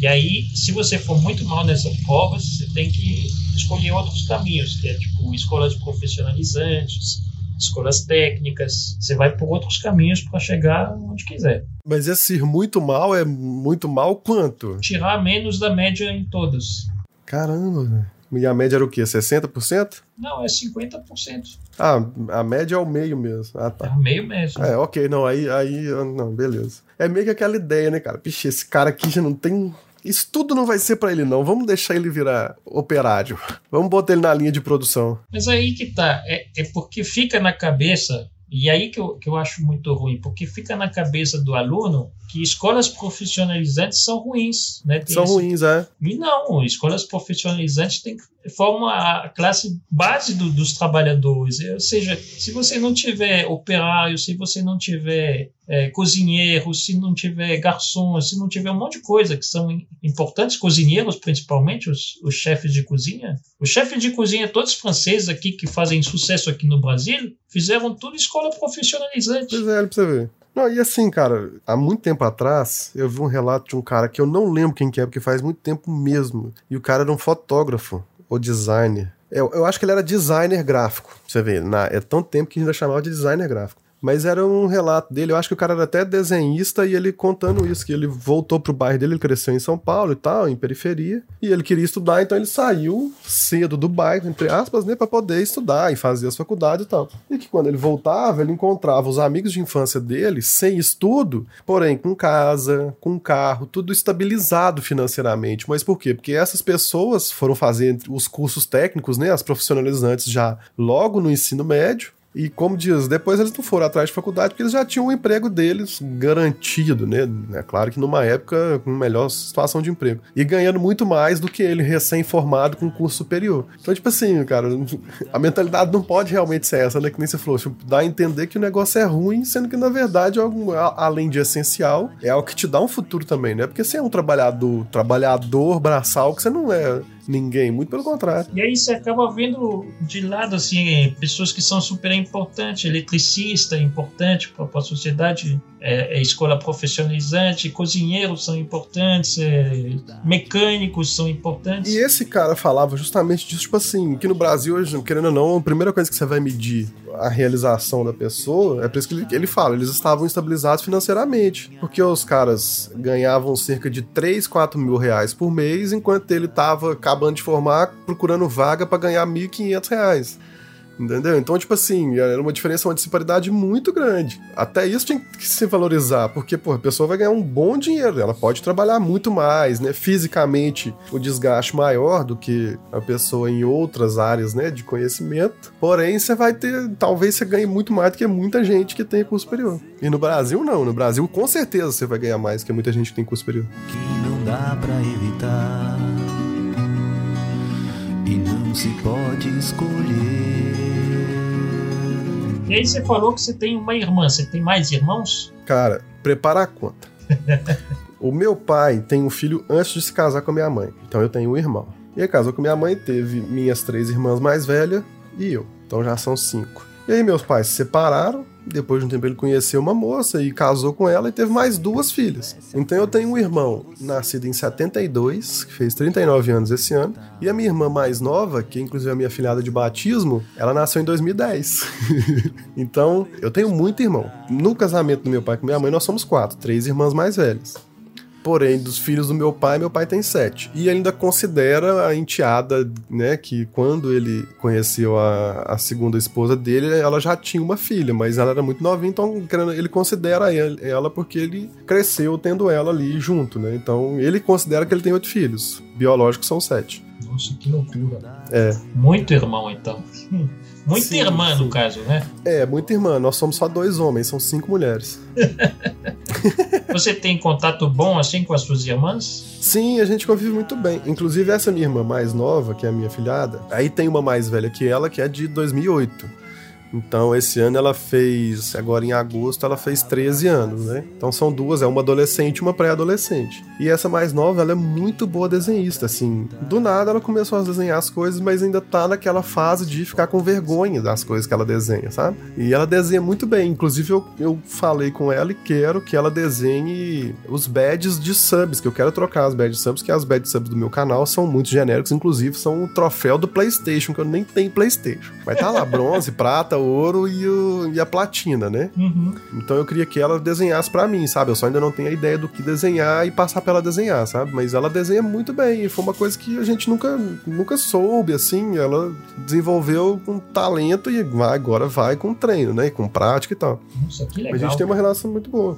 E aí, se você for muito mal nessa prova, você tem que escolher outros caminhos, que é tipo escolas profissionalizantes, escolas técnicas, você vai por outros caminhos para chegar onde quiser. Mas esse ir muito mal é muito mal quanto? Tirar menos da média em todas. Caramba, e a média era o quê? 60%? Não, é 50%. Ah, a média é o meio mesmo. Ah, tá. É o meio mesmo. É, ok, não, aí, aí, não, beleza. É meio que aquela ideia, né, cara? Pixe, esse cara aqui já não tem isso tudo não vai ser para ele, não. Vamos deixar ele virar operário. Vamos botar ele na linha de produção. Mas aí que tá. É, é porque fica na cabeça, e aí que eu, que eu acho muito ruim, porque fica na cabeça do aluno que escolas profissionalizantes são ruins, né? Tem são esse... ruins, é. E não, escolas profissionalizantes tem, formam a classe base do, dos trabalhadores. Ou seja, se você não tiver operário, se você não tiver é, cozinheiro, se não tiver garçom, se não tiver um monte de coisa que são importantes, cozinheiros principalmente, os, os chefes de cozinha. Os chefes de cozinha, todos franceses aqui que fazem sucesso aqui no Brasil, fizeram tudo escola profissionalizante. Pois é, pra você ver. Não, e assim, cara, há muito tempo atrás, eu vi um relato de um cara que eu não lembro quem que é, porque faz muito tempo mesmo. E o cara era um fotógrafo, ou designer. Eu, eu acho que ele era designer gráfico. Você vê, na, é tão tempo que a gente ainda chamava de designer gráfico. Mas era um relato dele, eu acho que o cara era até desenhista e ele contando isso, que ele voltou pro bairro dele, ele cresceu em São Paulo e tal, em periferia, e ele queria estudar, então ele saiu cedo do bairro, entre aspas, né, pra poder estudar e fazer as faculdades e tal. E que quando ele voltava, ele encontrava os amigos de infância dele sem estudo, porém com casa, com carro, tudo estabilizado financeiramente. Mas por quê? Porque essas pessoas foram fazer os cursos técnicos, né, as profissionalizantes já logo no ensino médio, e como diz, depois eles não foram atrás de faculdade porque eles já tinham o emprego deles garantido, né? É claro que numa época com melhor situação de emprego. E ganhando muito mais do que ele recém-formado com curso superior. Então, tipo assim, cara, a mentalidade não pode realmente ser essa, né? Que nem você falou, tipo, dá a entender que o negócio é ruim, sendo que na verdade, além de essencial, é algo que te dá um futuro também, né? Porque você é um trabalhador, trabalhador braçal, que você não é ninguém, muito pelo contrário. E aí você acaba vendo de lado, assim, pessoas que são super importantes, eletricista importante para a sociedade, é, é, escola profissionalizante, cozinheiros são importantes, é, mecânicos são importantes. E esse cara falava justamente disso, tipo assim, que no Brasil, hoje, querendo ou não, a primeira coisa que você vai medir a realização da pessoa, é por isso que ele, ele fala, eles estavam estabilizados financeiramente, porque os caras ganhavam cerca de 3, 4 mil reais por mês, enquanto ele estava acabando de formar, procurando vaga para ganhar 1.500 reais. Entendeu? Então, tipo assim, era uma diferença, uma disparidade muito grande. Até isso tinha que se valorizar, porque, pô, a pessoa vai ganhar um bom dinheiro, ela pode trabalhar muito mais, né? Fisicamente, o desgaste maior do que a pessoa em outras áreas, né, de conhecimento. Porém, você vai ter, talvez você ganhe muito mais do que muita gente que tem curso superior. E no Brasil, não. No Brasil, com certeza, você vai ganhar mais do que muita gente que tem curso superior. Que não dá pra evitar não se pode escolher. E aí você falou que você tem uma irmã, você tem mais irmãos? Cara, prepara a conta. o meu pai tem um filho antes de se casar com a minha mãe. Então eu tenho um irmão. E aí casou com minha mãe, teve minhas três irmãs mais velhas e eu. Então já são cinco. E aí meus pais se separaram, depois de um tempo ele conheceu uma moça e casou com ela e teve mais duas filhas. Então eu tenho um irmão nascido em 72, que fez 39 anos esse ano, e a minha irmã mais nova, que é inclusive a minha filhada de batismo, ela nasceu em 2010. então eu tenho muito irmão. No casamento do meu pai com minha mãe nós somos quatro, três irmãs mais velhas. Porém, dos filhos do meu pai, meu pai tem sete. E ainda considera a enteada, né? Que quando ele conheceu a, a segunda esposa dele, ela já tinha uma filha, mas ela era muito novinha, então ele considera ela porque ele cresceu tendo ela ali junto, né? Então ele considera que ele tem oito filhos. Biológicos são sete. Nossa, que loucura. É. Muito irmão, então. Muita sim, irmã, sim. no caso, né? É, muita irmã. Nós somos só dois homens, são cinco mulheres. Você tem contato bom assim com as suas irmãs? Sim, a gente convive muito bem. Inclusive, essa minha irmã mais nova, que é a minha filhada, aí tem uma mais velha que ela, que é de 2008. Então esse ano ela fez, agora em agosto, ela fez 13 anos, né? Então são duas, é uma adolescente e uma pré-adolescente. E essa mais nova, ela é muito boa desenhista, assim. Do nada ela começou a desenhar as coisas, mas ainda tá naquela fase de ficar com vergonha das coisas que ela desenha, sabe? E ela desenha muito bem. Inclusive eu, eu falei com ela e quero que ela desenhe os badges de subs, que eu quero trocar as badges subs, que as badges subs do meu canal são muito genéricos, inclusive são o troféu do PlayStation, que eu nem tenho PlayStation. Vai tá lá bronze, prata, ouro e, o, e a platina, né? Uhum. Então eu queria que ela desenhasse para mim, sabe? Eu só ainda não tenho a ideia do que desenhar e passar pra ela desenhar, sabe? Mas ela desenha muito bem. E foi uma coisa que a gente nunca, nunca soube, assim. Ela desenvolveu com talento e agora vai com treino, né? E com prática e tal. Nossa, que legal. Mas a gente tem uma relação muito boa.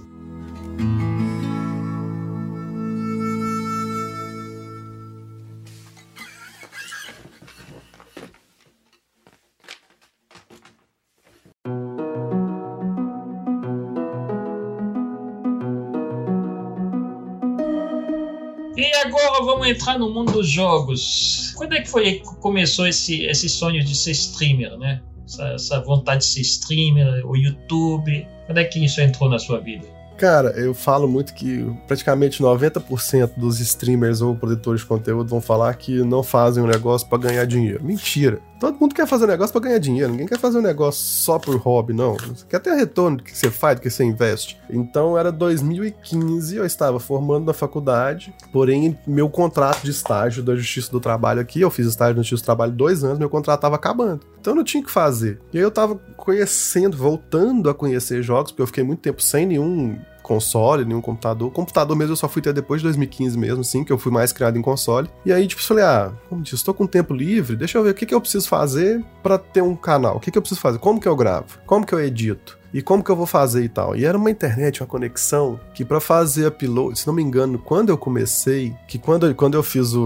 E agora vamos entrar no mundo dos jogos. Quando é que foi que começou esse, esse sonho de ser streamer, né? Essa, essa vontade de ser streamer, o YouTube. Quando é que isso entrou na sua vida? Cara, eu falo muito que praticamente 90% dos streamers ou produtores de conteúdo vão falar que não fazem um negócio para ganhar dinheiro. Mentira. Todo mundo quer fazer um negócio para ganhar dinheiro. Ninguém quer fazer um negócio só por hobby, não. Você quer ter retorno do que você faz, do que você investe. Então era 2015, eu estava formando na faculdade, porém meu contrato de estágio da Justiça do Trabalho aqui, eu fiz estágio na Justiça do Trabalho dois anos, meu contrato estava acabando. Então eu não tinha o que fazer. E aí eu tava conhecendo, voltando a conhecer jogos, porque eu fiquei muito tempo sem nenhum console, nenhum computador. Computador mesmo eu só fui ter depois de 2015 mesmo, assim, que eu fui mais criado em console. E aí, tipo, eu falei, ah, como disse, estou com tempo livre, deixa eu ver o que, que eu preciso fazer para ter um canal. O que, que eu preciso fazer? Como que eu gravo? Como que eu edito? E como que eu vou fazer e tal? E era uma internet, uma conexão que para fazer upload, se não me engano, quando eu comecei, que quando, quando eu fiz o,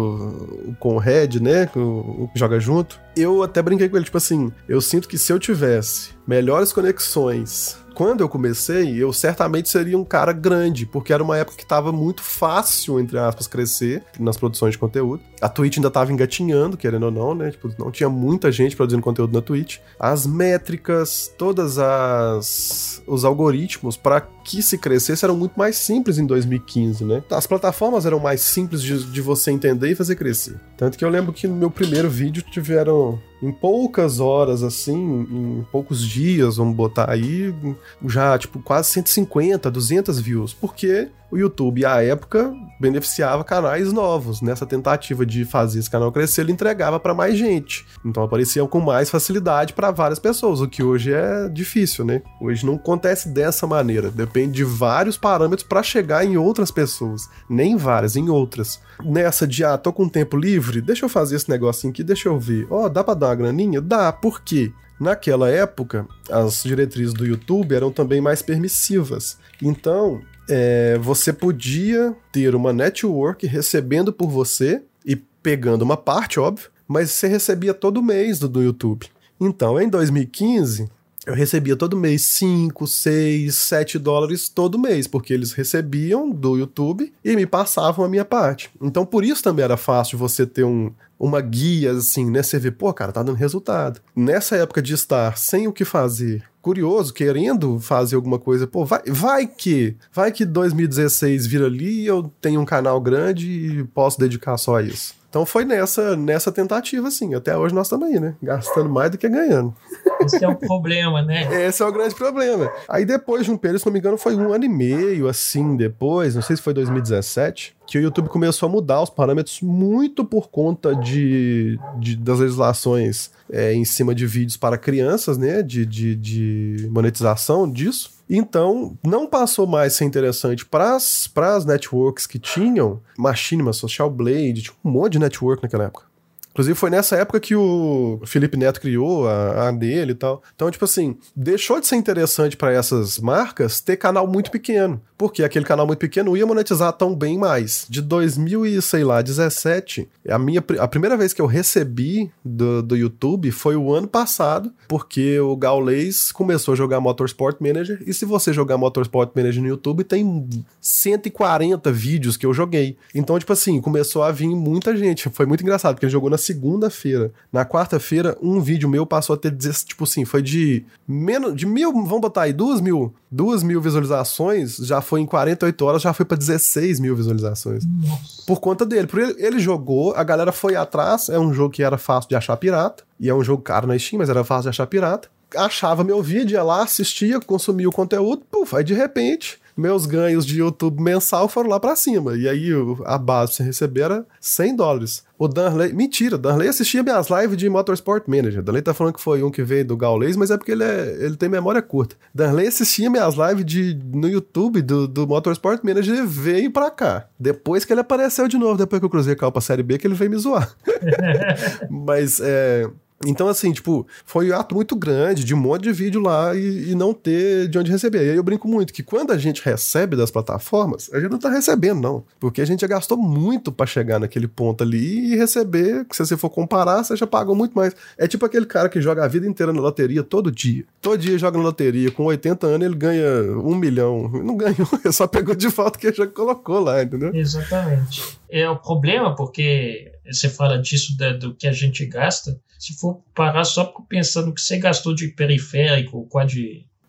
o com o Red, né, o, o joga junto, eu até brinquei com ele, tipo assim, eu sinto que se eu tivesse melhores conexões quando eu comecei, eu certamente seria um cara grande, porque era uma época que estava muito fácil, entre aspas, crescer nas produções de conteúdo. A Twitch ainda estava engatinhando, querendo ou não, né? Tipo, não tinha muita gente produzindo conteúdo na Twitch. As métricas, todas as os algoritmos para que se crescesse eram muito mais simples em 2015, né? As plataformas eram mais simples de, de você entender e fazer crescer. Tanto que eu lembro que no meu primeiro vídeo tiveram em poucas horas, assim, em poucos dias, vamos botar aí, já, tipo, quase 150, 200 views. Porque o YouTube, à época, beneficiava canais novos. Nessa tentativa de fazer esse canal crescer, ele entregava para mais gente. Então aparecia com mais facilidade para várias pessoas, o que hoje é difícil, né? Hoje não acontece dessa maneira. Depende de vários parâmetros para chegar em outras pessoas. Nem várias, em outras. Nessa de, ah, tô com tempo livre, deixa eu fazer esse negocinho aqui, deixa eu ver. Ó, oh, dá pra dar uma graninha? Dá, por quê? Naquela época, as diretrizes do YouTube eram também mais permissivas. Então, é, você podia ter uma network recebendo por você e pegando uma parte, óbvio, mas você recebia todo mês do, do YouTube. Então, em 2015, eu recebia todo mês 5, 6, 7 dólares todo mês, porque eles recebiam do YouTube e me passavam a minha parte. Então, por isso também era fácil você ter um, uma guia, assim, né? Você vê, pô, cara, tá dando resultado. Nessa época de estar sem o que fazer, curioso, querendo fazer alguma coisa, pô, vai, vai que, vai que 2016 vira ali e eu tenho um canal grande e posso dedicar só a isso. Então foi nessa, nessa tentativa, assim. Até hoje nós estamos aí, né? Gastando mais do que ganhando. Esse é o problema, né? Esse é o grande problema. Aí depois de um período, se não me engano, foi um ano e meio, assim, depois, não sei se foi 2017, que o YouTube começou a mudar os parâmetros muito por conta de, de das legislações é, em cima de vídeos para crianças, né? De, de, de monetização disso. Então, não passou mais ser interessante para as networks que tinham Machinima, Social Blade, tinha um monte de network naquela época. Inclusive, foi nessa época que o Felipe Neto criou a, a dele e tal. Então, tipo assim, deixou de ser interessante para essas marcas ter canal muito pequeno. Porque aquele canal muito pequeno ia monetizar tão bem mais. De 2000 e, sei lá, 17, a, minha, a primeira vez que eu recebi do, do YouTube foi o ano passado, porque o Gaules começou a jogar Motorsport Manager. E se você jogar Motorsport Manager no YouTube, tem 140 vídeos que eu joguei. Então, tipo assim, começou a vir muita gente. Foi muito engraçado, porque ele jogou na segunda-feira. Na quarta-feira, um vídeo meu passou a ter, tipo assim, foi de menos de mil, vamos botar aí, duas mil, duas mil visualizações, já foi em 48 horas, já foi para 16 mil visualizações. Nossa. Por conta dele. Porque ele, ele jogou, a galera foi atrás, é um jogo que era fácil de achar pirata, e é um jogo caro na Steam, mas era fácil de achar pirata. Achava meu vídeo, ia lá, assistia, consumia o conteúdo, puf, aí de repente meus ganhos de YouTube mensal foram lá pra cima. E aí a base pra você receber era 100 dólares. O Danley, mentira, Danley assistia minhas lives de Motorsport Manager. Danley tá falando que foi um que veio do Gaules, mas é porque ele, é, ele tem memória curta. Danley assistia minhas lives de, no YouTube do, do Motorsport Manager e veio pra cá. Depois que ele apareceu de novo, depois que eu cruzei a pra Série B, que ele veio me zoar. mas é. Então, assim, tipo, foi um ato muito grande, de um monte de vídeo lá e, e não ter de onde receber. E aí eu brinco muito que quando a gente recebe das plataformas, a gente não tá recebendo, não. Porque a gente já gastou muito pra chegar naquele ponto ali e receber, se você for comparar, você já pagou muito mais. É tipo aquele cara que joga a vida inteira na loteria todo dia. Todo dia joga na loteria, com 80 anos ele ganha um milhão. Não ganhou, ele só pegou de volta que já colocou lá, entendeu? Exatamente. É o problema, porque você fala disso da- do que a gente gasta, se for parar só pensando que você gastou de periférico, quad,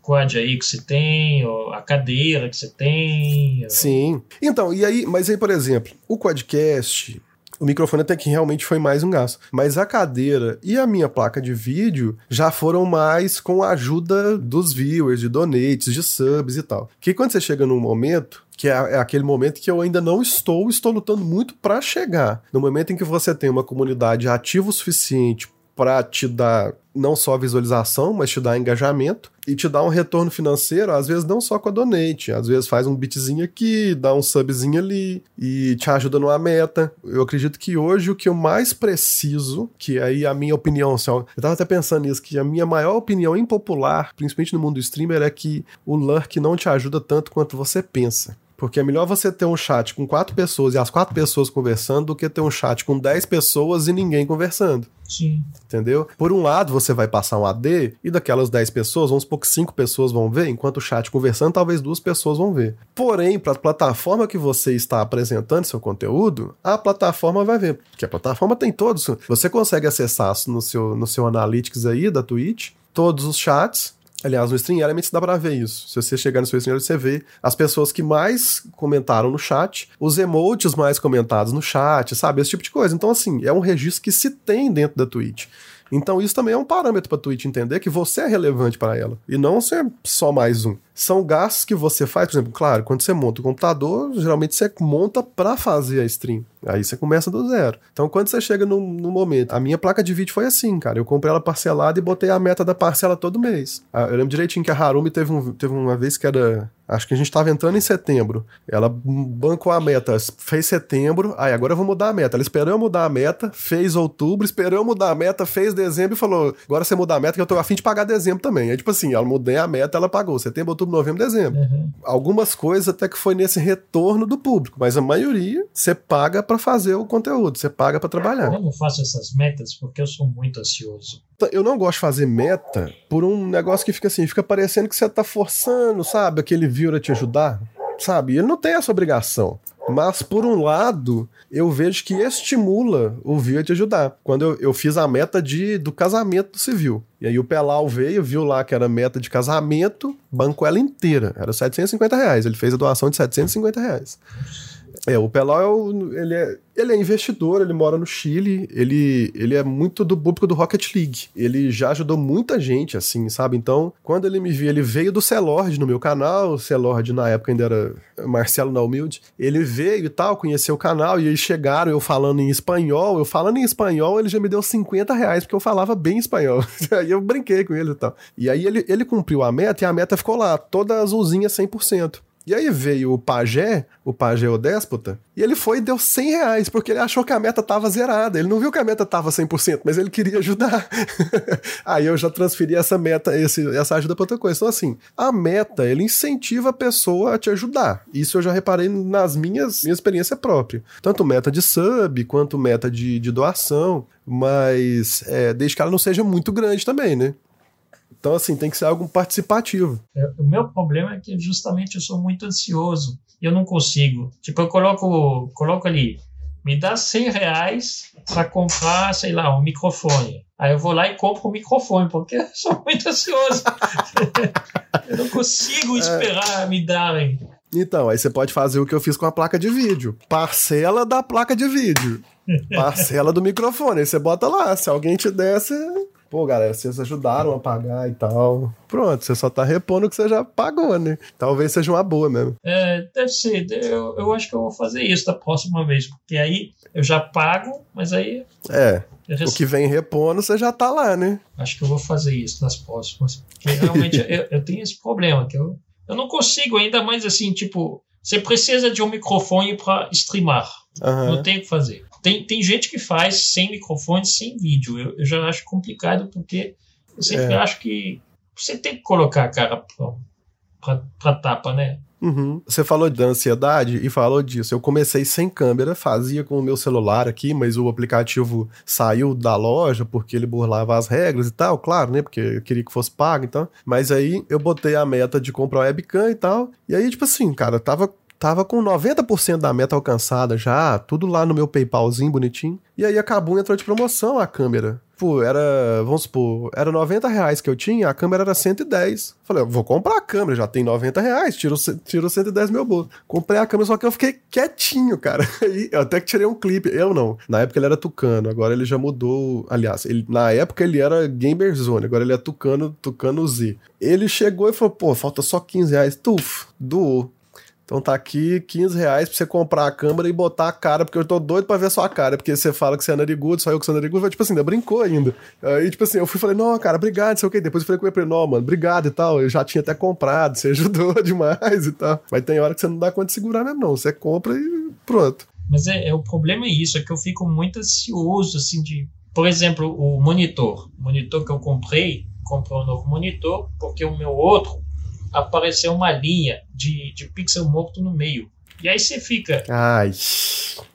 quad aí que você tem, ou a cadeira que você tem. ou- Sim. Então, e aí, mas aí, por exemplo, o quadcast, o microfone até que realmente foi mais um gasto. Mas a cadeira e a minha placa de vídeo já foram mais com a ajuda dos viewers, de donates, de subs e tal. Que quando você chega num momento que é, é aquele momento que eu ainda não estou, estou lutando muito para chegar. No momento em que você tem uma comunidade ativa o suficiente para te dar não só visualização, mas te dar engajamento e te dar um retorno financeiro, às vezes não só com a donate, às vezes faz um bitzinho aqui, dá um subzinho ali e te ajuda numa meta. Eu acredito que hoje o que eu mais preciso, que aí a minha opinião, assim, eu tava até pensando nisso, que a minha maior opinião impopular, principalmente no mundo do streamer, é que o lurk não te ajuda tanto quanto você pensa. Porque é melhor você ter um chat com quatro pessoas e as quatro pessoas conversando do que ter um chat com dez pessoas e ninguém conversando. Sim. Entendeu? Por um lado, você vai passar um AD e daquelas 10 pessoas, vamos supor que 5 pessoas vão ver, enquanto o chat conversando, talvez duas pessoas vão ver. Porém, para a plataforma que você está apresentando seu conteúdo, a plataforma vai ver. Porque a plataforma tem todos. Você consegue acessar no seu, no seu Analytics aí da Twitch, todos os chats. Aliás, no Stream Elements dá pra ver isso. Se você chegar no seu Stream Elements, você vê as pessoas que mais comentaram no chat, os emotes mais comentados no chat, sabe? Esse tipo de coisa. Então, assim, é um registro que se tem dentro da Twitch. Então isso também é um parâmetro para a Twitch entender que você é relevante para ela e não ser só mais um. São gastos que você faz, por exemplo, claro, quando você monta o computador, geralmente você monta para fazer a stream. Aí você começa do zero. Então quando você chega no, no, momento, a minha placa de vídeo foi assim, cara. Eu comprei ela parcelada e botei a meta da parcela todo mês. Eu lembro direitinho que a Harumi teve, um, teve uma vez que era Acho que a gente estava entrando em setembro. Ela bancou a meta, fez setembro, aí agora eu vou mudar a meta. Ela esperou eu mudar a meta, fez outubro, esperou eu mudar a meta, fez dezembro e falou: agora você mudar a meta que eu tô afim de pagar dezembro também. Aí, tipo assim, ela mudei a meta, ela pagou setembro, outubro, novembro, dezembro. Uhum. Algumas coisas até que foi nesse retorno do público, mas a maioria você paga para fazer o conteúdo, você paga para trabalhar. Eu não faço essas metas porque eu sou muito ansioso. Eu não gosto de fazer meta por um negócio que fica assim, fica parecendo que você tá forçando, sabe, aquele viewer a te ajudar, sabe? Ele não tem essa obrigação. Mas, por um lado, eu vejo que estimula o viewer a te ajudar. Quando eu, eu fiz a meta de, do casamento civil. E aí o Pelau veio, viu lá que era meta de casamento, bancou ela inteira. Era 750 reais. Ele fez a doação de 750 reais. É, o Pelau é, ele é, ele é investidor, ele mora no Chile, ele, ele é muito do público do Rocket League. Ele já ajudou muita gente, assim, sabe? Então, quando ele me viu, ele veio do Celord no meu canal, o Celord na época ainda era Marcelo na Humilde. Ele veio e tal, conheceu o canal, e eles chegaram, eu falando em espanhol, eu falando em espanhol, ele já me deu 50 reais, porque eu falava bem espanhol. aí eu brinquei com ele e tal. E aí ele, ele cumpriu a meta, e a meta ficou lá, toda azulzinha 100%. E aí veio o pajé, o pajé o déspota, e ele foi e deu 100 reais, porque ele achou que a meta tava zerada. Ele não viu que a meta tava 100%, mas ele queria ajudar. aí eu já transferi essa meta, esse, essa ajuda pra outra coisa. Então, assim, a meta, ele incentiva a pessoa a te ajudar. Isso eu já reparei nas minhas, minha experiência própria. Tanto meta de sub, quanto meta de, de doação, mas é, desde que ela não seja muito grande também, né? Então, assim, tem que ser algo participativo. O meu problema é que justamente eu sou muito ansioso e eu não consigo. Tipo, eu coloco, coloco ali me dá 100 reais para comprar, sei lá, um microfone. Aí eu vou lá e compro um microfone, porque eu sou muito ansioso. eu não consigo É. esperar me darem. Então, aí você pode fazer o que eu fiz com a placa de vídeo. Parcela da placa de vídeo. Parcela do microfone. Aí você bota lá. Se alguém te der, você. Pô, galera, vocês ajudaram a pagar e tal. Pronto, você só tá repondo o que você já pagou, né? Talvez seja uma boa mesmo. É, deve ser, eu, eu acho que eu vou fazer isso da próxima vez, porque aí eu já pago, mas aí É. O que vem repondo, você já tá lá, né? Acho que eu vou fazer isso nas próximas. Porque realmente eu, eu tenho esse problema, que eu, eu não consigo ainda mais assim, tipo, você precisa de um microfone para streamar. Não tem o que fazer. Tem, tem gente que faz sem microfone, sem vídeo. Eu, eu já acho complicado porque eu sempre É. acho que você tem que colocar a cara pra, pra, pra tapa, né? Uhum. Você falou da ansiedade e falou disso. Eu comecei sem câmera, fazia com o meu celular aqui, mas o aplicativo saiu da loja porque ele burlava as regras e tal, claro, né? Porque eu queria que fosse pago, então. Mas aí eu botei a meta de comprar webcam e tal. E aí, tipo assim, cara, tava. Tava com 90% da meta alcançada já, tudo lá no meu PayPalzinho bonitinho. E aí acabou entrou de promoção a câmera. Pô, era, vamos supor, era 90 reais que eu tinha, a câmera era 110. Falei, vou comprar a câmera, já tem 90 reais, tiro, tiro o 110 do meu bolso. Comprei a câmera, só que eu fiquei quietinho, cara. Aí eu até que tirei um clipe, eu não. Na época ele era Tucano, agora ele já mudou. Aliás, ele, na época ele era Gamer Zone, agora ele é Tucano, Tucano Z. Ele chegou e falou, pô, falta só 15 reais. Tuf, doou. Então tá aqui 15 reais pra você comprar a câmera e botar a cara, porque eu tô doido pra ver sua cara, porque você fala que você é narigudo, só eu que sou narigudo, tipo assim, ainda brincou ainda. Aí, tipo assim, eu fui e falei, não, cara, obrigado, sei o quê. Depois eu falei com falei, não, mano, obrigado e tal, eu já tinha até comprado, você ajudou demais e tal. Mas tem hora que você não dá conta de segurar mesmo, não, você compra e pronto. Mas é, é o problema é isso, é que eu fico muito ansioso, assim, de... Por exemplo, o monitor. O monitor que eu comprei, comprei um novo monitor, porque o meu outro apareceu uma linha de, de pixel morto no meio. E aí você fica, Ai.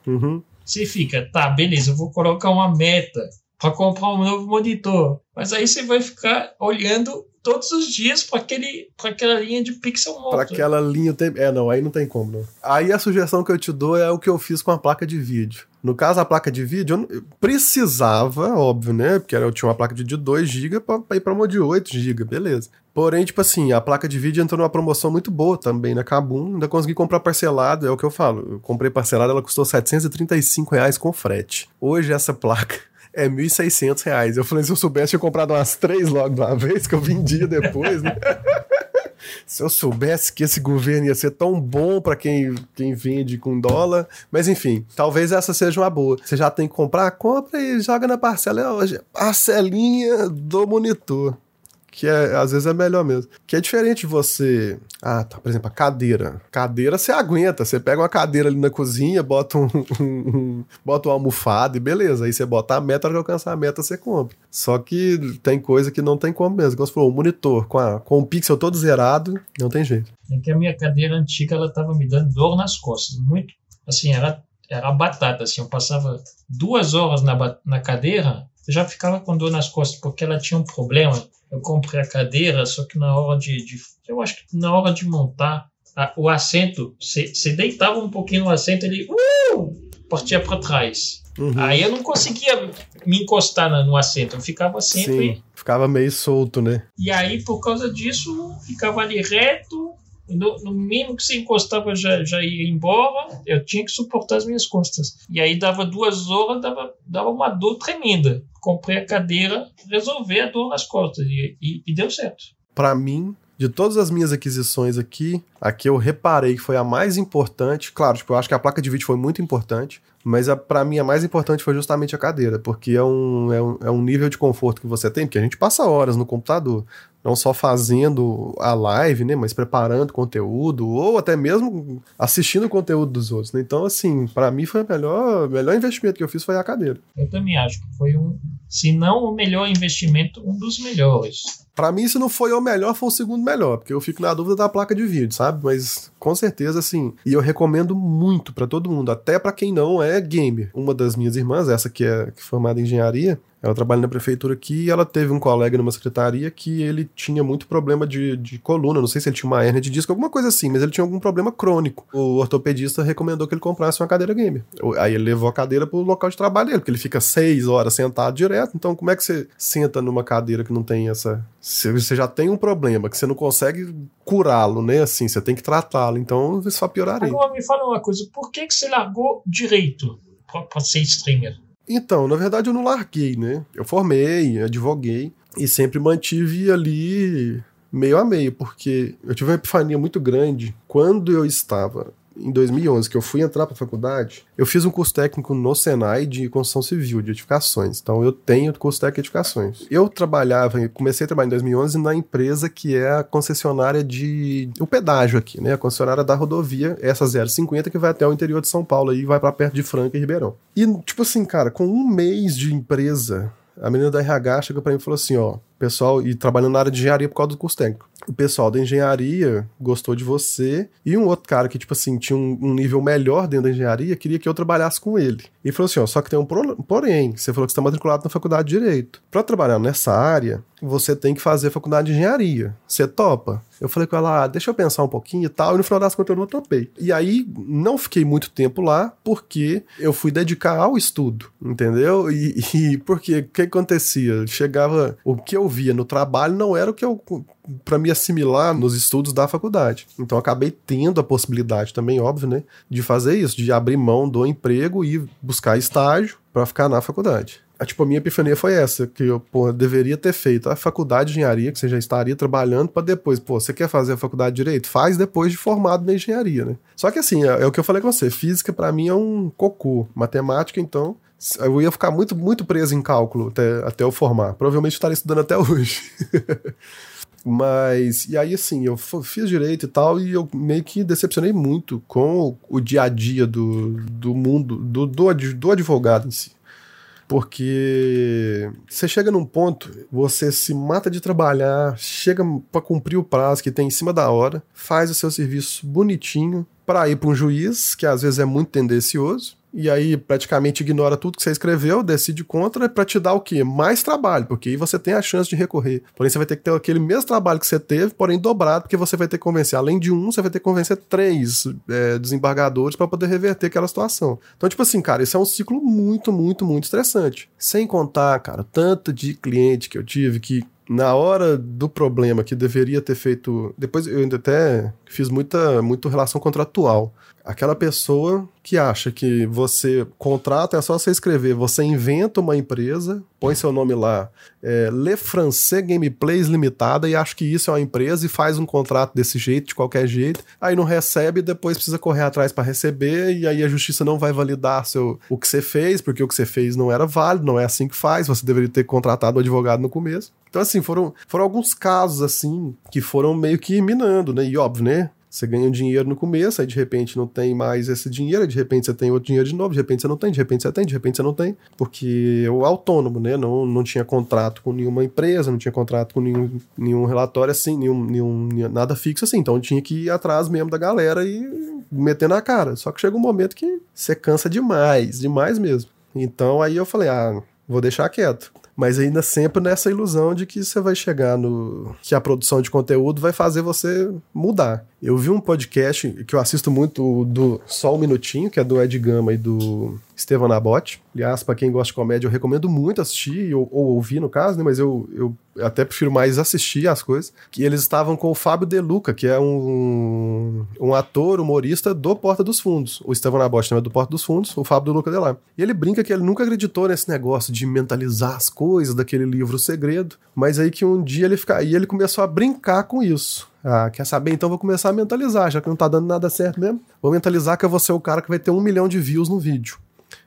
Uhum. você fica, tá, beleza, eu vou colocar uma meta para comprar um novo monitor. Mas aí você vai ficar olhando todos os dias para aquele para aquela linha de pixel morto. Pra aquela linha. Tem... É, não, aí não tem como, não. Aí a sugestão que eu te dou é o que eu fiz com a placa de vídeo. No caso, a placa de vídeo, eu precisava, óbvio, né? Porque eu tinha uma placa de 2 GB pra ir pra uma de 8 GB, beleza. Porém, tipo assim, a placa de vídeo entrou numa promoção muito boa também na Kabum. Ainda consegui comprar parcelado, é o que eu falo. Eu comprei parcelado, ela custou 735 reais com frete. Hoje essa placa é 1.600 reais. Eu falei, se eu soubesse, eu tinha comprado umas três logo de uma vez, que eu vendia depois, né? Se eu soubesse que esse governo ia ser tão bom pra quem, quem vende com dólar. Mas enfim, talvez essa seja uma boa. Você já tem que comprar, compra e joga na parcela. É hoje, parcelinha do monitor. Que é, às vezes é melhor mesmo. Que é diferente de você. Ah, tá. Por exemplo, a cadeira. Cadeira você aguenta. Você pega uma cadeira ali na cozinha, bota um, um- um- bota uma almofada e beleza. Aí você bota a meta, que alcançar a meta, você compra. Só que tem coisa que não tem como mesmo. Como você falou, o monitor com, a, com o pixel todo zerado, não tem jeito. É que a minha cadeira antiga ela tava me dando dor nas costas, muito. Assim, era era batata, assim, eu passava duas horas na, na cadeira, eu já ficava com dor nas costas, porque ela tinha um problema. Eu comprei a cadeira, só que na hora de, de eu acho que na hora de montar a- o assento, você deitava um pouquinho no assento, ele uh, partia para trás. Uhum. Aí eu não conseguia me encostar na- no assento, eu ficava sempre Sim, ficava meio solto, né? e aí, por causa disso, ficava ali reto. No, no mínimo que se encostava já, já ia embora. Eu tinha que suportar as minhas costas. E aí dava duas horas, dava, dava uma dor tremenda. Comprei a cadeira, resolvi a dor nas costas. E, e, e deu certo. Pra mim, de todas as minhas aquisições aqui, a que eu reparei que foi a mais importante, claro, tipo, eu acho que a placa de vídeo foi muito importante, mas a, pra mim a mais importante foi justamente a cadeira, porque é um, é, um, é um nível de conforto que você tem, porque a gente passa horas no computador, não só fazendo a live, né, mas preparando conteúdo, ou até mesmo assistindo o conteúdo dos outros, né? Então, assim, pra mim foi o melhor, melhor investimento que eu fiz foi a cadeira. Eu também acho que foi um, se não o melhor investimento, um dos melhores. Pra mim, se não foi o melhor, foi o segundo melhor, porque eu fico na dúvida da placa de vídeo, sabe? Mas com certeza, assim. E eu recomendo muito pra todo mundo, até pra quem não é gamer. Uma das minhas irmãs, essa que é, que é formada em engenharia, Ela trabalha na prefeitura aqui e ela teve um colega numa secretaria que ele tinha muito problema de, de coluna. Não sei se ele tinha uma hernia de disco, alguma coisa assim, mas ele tinha algum problema crônico. O ortopedista recomendou que ele comprasse uma cadeira gamer. Aí ele levou a cadeira pro local de trabalho dele, porque ele fica seis horas sentado direto. Então, como é que você senta numa cadeira que não tem essa. Você já tem um problema, que você não consegue curá-lo, né? Assim, você tem que tratá-lo. Então, isso só pioraria. Agora me fala uma coisa: por que, que você largou direito para ser streamer? Então, na verdade, eu não larguei, né? Eu formei, advoguei e sempre mantive ali meio a meio, porque eu tive uma epifania muito grande quando eu estava em 2011, que eu fui entrar para a faculdade, eu fiz um curso técnico no Senai de construção civil, de edificações. Então eu tenho curso técnico de edificações. Eu trabalhava, comecei a trabalhar em 2011 na empresa que é a concessionária de o pedágio aqui, né? A concessionária da rodovia, essa 050 que vai até o interior de São Paulo e vai para perto de Franca e Ribeirão. E tipo assim, cara, com um mês de empresa, a menina da RH chegou para mim e falou assim, ó, pessoal, e trabalhando na área de engenharia por causa do curso técnico o pessoal da engenharia gostou de você e um outro cara que, tipo assim, tinha um, um, nível melhor dentro da engenharia queria que eu trabalhasse com ele. E falou assim: ó, só que tem um porém, você falou que você está matriculado na faculdade de Direito. Para trabalhar nessa área, você tem que fazer faculdade de engenharia. Você topa? Eu falei com ela, ah, deixa eu pensar um pouquinho e tal, e no final das contas eu não topei. E aí, não fiquei muito tempo lá, porque eu fui dedicar ao estudo, entendeu? E, e porque o que acontecia? Chegava, o que eu via no trabalho não era o que eu para me assimilar nos estudos da faculdade. Então acabei tendo a possibilidade também, óbvio, né, de fazer isso, de abrir mão do emprego e buscar estágio para ficar na faculdade. A, tipo, a minha epifania foi essa, que eu, pô, deveria ter feito a faculdade de engenharia, que você já estaria trabalhando, para depois, pô, você quer fazer a faculdade de direito? Faz depois de formado na engenharia, né? Só que assim, é, é o que eu falei com você, física para mim é um cocô, matemática, então, eu ia ficar muito, muito preso em cálculo até, até eu formar. Provavelmente estaria estudando até hoje. Mas, e aí assim, eu fiz direito e tal, e eu meio que decepcionei muito com o, dia a dia do, do mundo, do, do, do advogado em si. Porque você chega num ponto, você se mata de trabalhar, chega para cumprir o prazo que tem em cima da hora, faz o seu serviço bonitinho para ir para um juiz, que às vezes é muito tendencioso, e aí praticamente ignora tudo que você escreveu, decide contra, para te dar o quê? Mais trabalho, porque aí você tem a chance de recorrer. Porém, você vai ter que ter aquele mesmo trabalho que você teve, porém dobrado, porque você vai ter que convencer, além de um, você vai ter que convencer três é, desembargadores para poder reverter aquela situação. Então, tipo assim, cara, isso é um ciclo muito, muito, muito estressante. Sem contar, cara, tanto de cliente que eu tive que na hora do problema que deveria ter feito. Depois eu ainda até fiz muita muito relação contratual. Aquela pessoa que acha que você contrata, é só você escrever, você inventa uma empresa, põe seu nome lá, é, Le Français Gameplays Limitada, e acha que isso é uma empresa e faz um contrato desse jeito, de qualquer jeito, aí não recebe, depois precisa correr atrás para receber, e aí a justiça não vai validar seu, o que você fez, porque o que você fez não era válido, não é assim que faz, você deveria ter contratado um advogado no começo. Então, assim, foram, foram alguns casos, assim, que foram meio que minando, né? E óbvio, né? Você ganha um dinheiro no começo, aí de repente não tem mais esse dinheiro, de repente você tem outro dinheiro de novo, de repente você não tem, de repente você tem, de repente você não tem, porque o autônomo, né, não, não tinha contrato com nenhuma empresa, não tinha contrato com nenhum, nenhum relatório assim, nenhum, nenhum, nada fixo assim, então tinha que ir atrás mesmo da galera e meter na cara. Só que chega um momento que você cansa demais, demais mesmo. Então aí eu falei, ah, vou deixar quieto mas ainda sempre nessa ilusão de que você vai chegar no. que a produção de conteúdo vai fazer você mudar. Eu vi um podcast que eu assisto muito do Só um Minutinho, que é do Ed Gama e do Estevam Nabote. Aliás, para quem gosta de comédia, eu recomendo muito assistir, ou, ou ouvir no caso, né? Mas eu, eu até prefiro mais assistir as coisas. Que eles estavam com o Fábio De Luca, que é um, um ator, humorista do Porta dos Fundos. O Estevam Nabote não é do Porta dos Fundos, o Fábio De Luca de lá. E ele brinca que ele nunca acreditou nesse negócio de mentalizar as coisas daquele livro O Segredo, mas aí que um dia ele fica, e ele começou a brincar com isso. Ah, quer saber? Então vou começar a mentalizar, já que não tá dando nada certo mesmo. Vou mentalizar que eu vou ser o cara que vai ter um milhão de views no vídeo.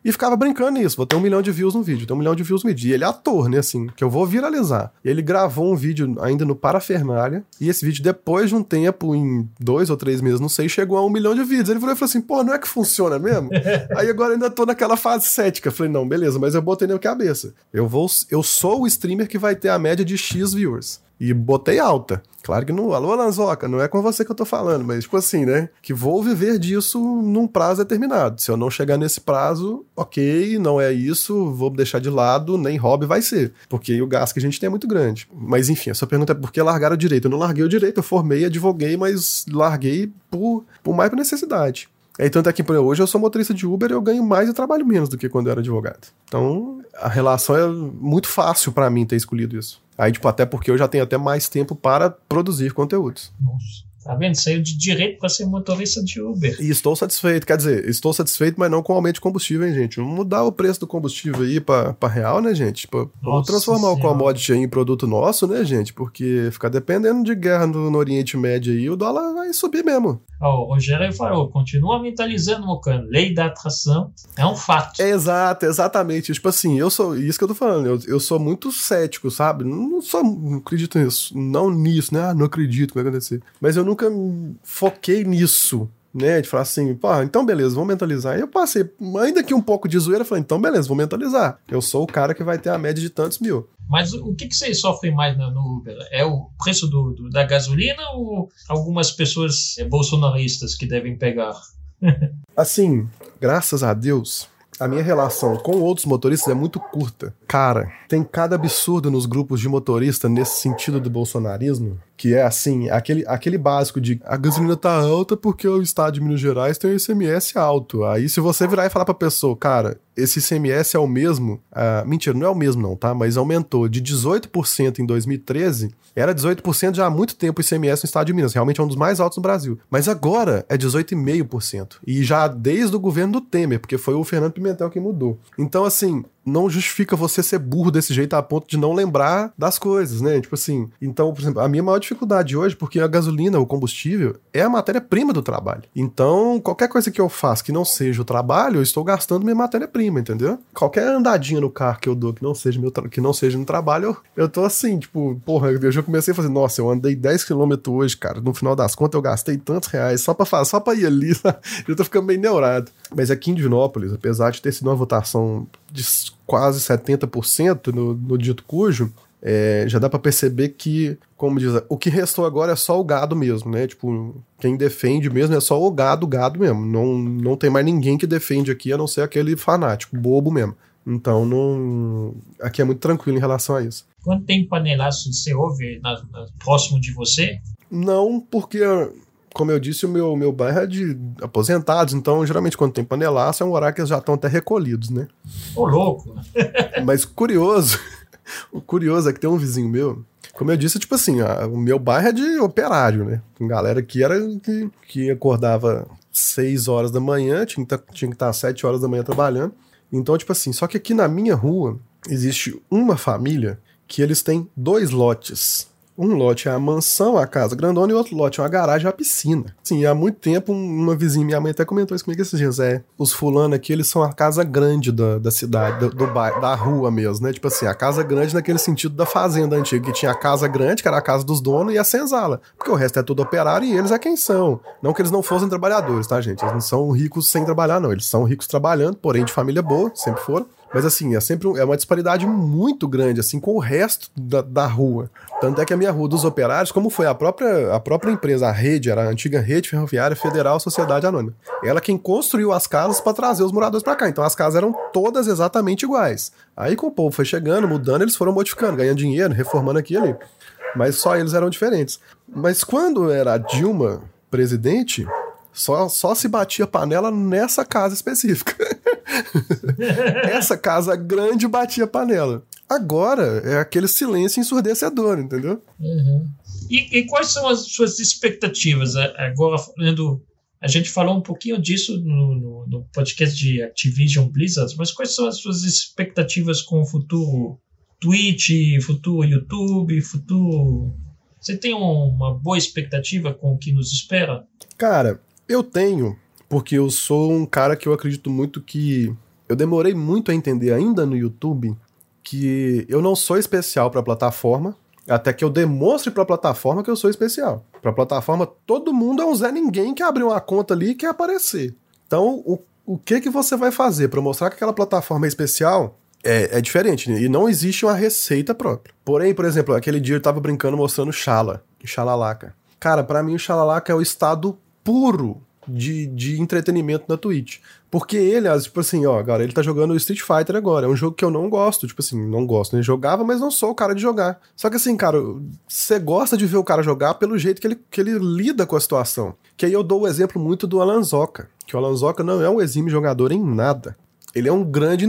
E ficava brincando nisso, vou ter um milhão de views no vídeo, ter um milhão de views no vídeo. E ele é ator, né, assim, que eu vou viralizar. Ele gravou um vídeo ainda no Parafernália, e esse vídeo, depois de um tempo, em dois ou três meses, não sei, chegou a um milhão de vídeos. Ele falou, e falou assim, pô, não é que funciona mesmo? Aí agora ainda tô naquela fase cética. Falei, não, beleza, mas eu botei na cabeça. Eu vou, eu sou o streamer que vai ter a média de X viewers. E botei alta. Claro que não. Alô, Lanzoca, não é com você que eu tô falando, mas tipo assim, né? Que vou viver disso num prazo determinado. Se eu não chegar nesse prazo, ok, não é isso, vou deixar de lado, nem hobby vai ser. Porque o gasto que a gente tem é muito grande. Mas enfim, a sua pergunta é por que largar o direito? Eu não larguei o direito, eu formei, advoguei, mas larguei por, por mais por necessidade. É, tanto é que, exemplo, hoje eu sou motorista de Uber e eu ganho mais e trabalho menos do que quando eu era advogado. Então, a relação é muito fácil para mim ter escolhido isso. Aí, tipo, até porque eu já tenho até mais tempo para produzir conteúdos. Nossa. Tá vendo? Saiu de direito para ser motorista de Uber. E estou satisfeito. Quer dizer, estou satisfeito, mas não com o aumento de combustível, hein, gente? Vamos mudar o preço do combustível aí para real, né, gente? Tipo, vamos transformar o Senhora. commodity aí em produto nosso, né, gente? Porque ficar dependendo de guerra no, no Oriente Médio aí, o dólar vai subir mesmo. Ó, o Rogério falou, continua mentalizando, Mocano. Lei da atração é um fato. É exato, exatamente. Tipo assim, eu sou. Isso que eu tô falando, eu, eu sou muito cético, sabe? Não, não sou, não acredito nisso. Não nisso, né? Ah, não acredito que vai acontecer. Mas eu nunca foquei nisso. Né, de falar assim, pô, então beleza, vamos mentalizar. E eu passei, ainda que um pouco de zoeira, falei, então beleza, vou mentalizar. Eu sou o cara que vai ter a média de tantos mil. Mas o que, que vocês sofrem mais no, Uber? É o preço do, do- da gasolina ou algumas pessoas bolsonaristas que devem pegar? Assim, graças a Deus, a minha relação com outros motoristas é muito curta. Cara, tem cada absurdo nos grupos de motorista nesse sentido do bolsonarismo, que é assim, aquele, aquele básico de a gasolina tá alta porque o estado de Minas Gerais tem um ICMS alto. Aí se você virar e falar pra pessoa, cara, esse ICMS é o mesmo, ah, mentira, não é o mesmo não, tá? Mas aumentou de 18% em 2013, era 18% já há muito tempo o ICMS no estado de Minas, realmente é um dos mais altos no Brasil. Mas agora é 18,5%. E já desde o governo do Temer, porque foi o Fernando Pimentel que mudou. Então, assim, não justifica você ser burro desse jeito a ponto de não lembrar das coisas, né? Tipo assim, então, por exemplo, a minha maior dificuldade hoje, porque a gasolina, o combustível, é a matéria-prima do trabalho. Então, qualquer coisa que eu faça que não seja o trabalho, eu estou gastando minha matéria-prima, entendeu? Qualquer andadinha no carro que eu dou que não seja, meu que não seja no trabalho, eu, tô assim, tipo, porra, eu já comecei a fazer, nossa, eu andei 10km hoje, cara. No final das contas, eu gastei tantos reais só pra, fazer, só pra ir ali, eu tô ficando meio neurado. Mas aqui em Divinópolis, apesar de ter sido uma votação de quase 70% no, no dito cujo, é, já dá pra perceber que, como diz, o que restou agora é só o gado mesmo, né? Tipo, quem defende mesmo é só o gado, gado mesmo. Não, não tem mais ninguém que defende aqui, a não ser aquele fanático, bobo mesmo. Então, não, aqui é muito tranquilo em relação a isso. Quando tem panelaço, você ouve na- na- próximo de você? Não, porque, como eu disse, o meu, meu bairro é de aposentados, então geralmente quando tem panelaço é um horário que eles já estão até recolhidos, né? Ô, louco! Mas curioso, o curioso é que tem um vizinho meu, como eu disse, tipo assim, a- o meu bairro é de operário, né? Tem galera que era que, que acordava 6 horas da manhã, tinha que tá- tinha que estar às 7 horas da manhã trabalhando. Então, tipo assim, só que aqui na minha rua existe uma família que eles têm dois lotes. Um lote é a mansão, a casa grandona, e outro lote é uma garagem, uma piscina. Sim, há muito tempo, uma vizinha, minha mãe até comentou isso comigo esses dias. É, os fulano aqui, eles são a casa grande da, da cidade, do, do bairro, da rua mesmo, né? Tipo assim, a casa grande naquele sentido da fazenda antiga, que tinha a casa grande, que era a casa dos donos, e a senzala. Porque o resto é tudo operário e eles é quem são. Não que eles não fossem trabalhadores, tá, gente? Eles não são ricos sem trabalhar, não. Eles são ricos trabalhando, porém de família boa, sempre foram. Mas assim, é sempre um- é uma disparidade muito grande, assim, com o resto da, da rua. Tanto é que a minha rua dos operários, como foi a própria, a própria empresa, a rede, era a antiga Rede Ferroviária Federal Sociedade Anônima. Ela quem construiu as casas para trazer os moradores para cá. Então as casas eram todas exatamente iguais. Aí com o povo foi chegando, mudando, eles foram modificando, ganhando dinheiro, reformando aqui e ali. Mas só eles eram diferentes. Mas quando era a Dilma presidente, só, só se batia panela nessa casa específica. Essa casa grande batia panela. Agora é aquele silêncio ensurdecedor, entendeu? E, e quais são as suas expectativas? A- Agora, falando. A gente falou um pouquinho disso no, no- no podcast de Activision Blizzard, mas quais são as suas expectativas com o futuro Twitch, futuro YouTube, futuro. Você tem um- uma boa expectativa com o que nos espera? Cara, eu tenho, porque eu sou um cara que eu acredito muito que. Eu demorei muito a entender ainda no YouTube que eu não sou especial pra plataforma, até que eu demonstre pra plataforma que eu sou especial. Pra plataforma, todo mundo é um Zé Ninguém que abriu uma conta ali e quer aparecer. Então, o, o que que você vai fazer pra mostrar que aquela plataforma é especial? É, é diferente, né? e não existe uma receita própria. Porém, por exemplo, aquele dia eu tava brincando mostrando Xala, Xalalaca. Cara, para mim o Xalalaca é o estado puro de, de entretenimento na Twitch. Porque ele, tipo assim, ó, cara, ele tá jogando Street Fighter agora. É um jogo que eu não gosto, tipo assim, não gosto, né? Jogava, mas não sou o cara de jogar. Só que assim, cara, você gosta de ver o cara jogar pelo jeito que ele, que ele lida com a situação. Que aí eu dou o exemplo muito do Alanzoca. Que o Alanzoca não é um exímio jogador em nada. Ele é um grande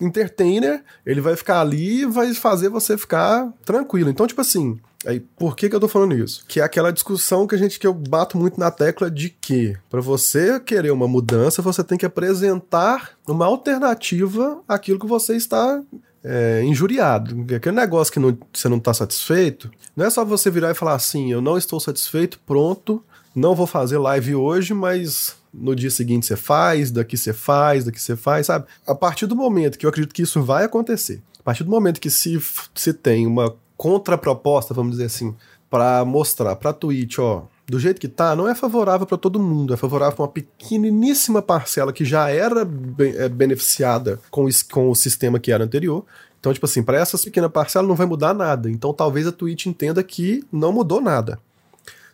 entertainer, ele vai ficar ali e vai fazer você ficar tranquilo. Então, tipo assim, Aí, por que, que eu tô falando isso? Que é aquela discussão que a gente que eu bato muito na tecla de que para você querer uma mudança, você tem que apresentar uma alternativa àquilo que você está é, injuriado. Aquele negócio que não, você não está satisfeito, não é só você virar e falar assim, eu não estou satisfeito, pronto, não vou fazer live hoje, mas no dia seguinte você faz, daqui você faz, daqui você faz, sabe? A partir do momento que eu acredito que isso vai acontecer, a partir do momento que se, se tem uma contraproposta, vamos dizer assim, para mostrar para Twitch, ó, do jeito que tá, não é favorável para todo mundo, é favorável para uma pequeniníssima parcela que já era é, beneficiada com, o, com o sistema que era anterior. Então, tipo assim, para essa pequena parcela não vai mudar nada. Então, talvez a Twitch entenda que não mudou nada.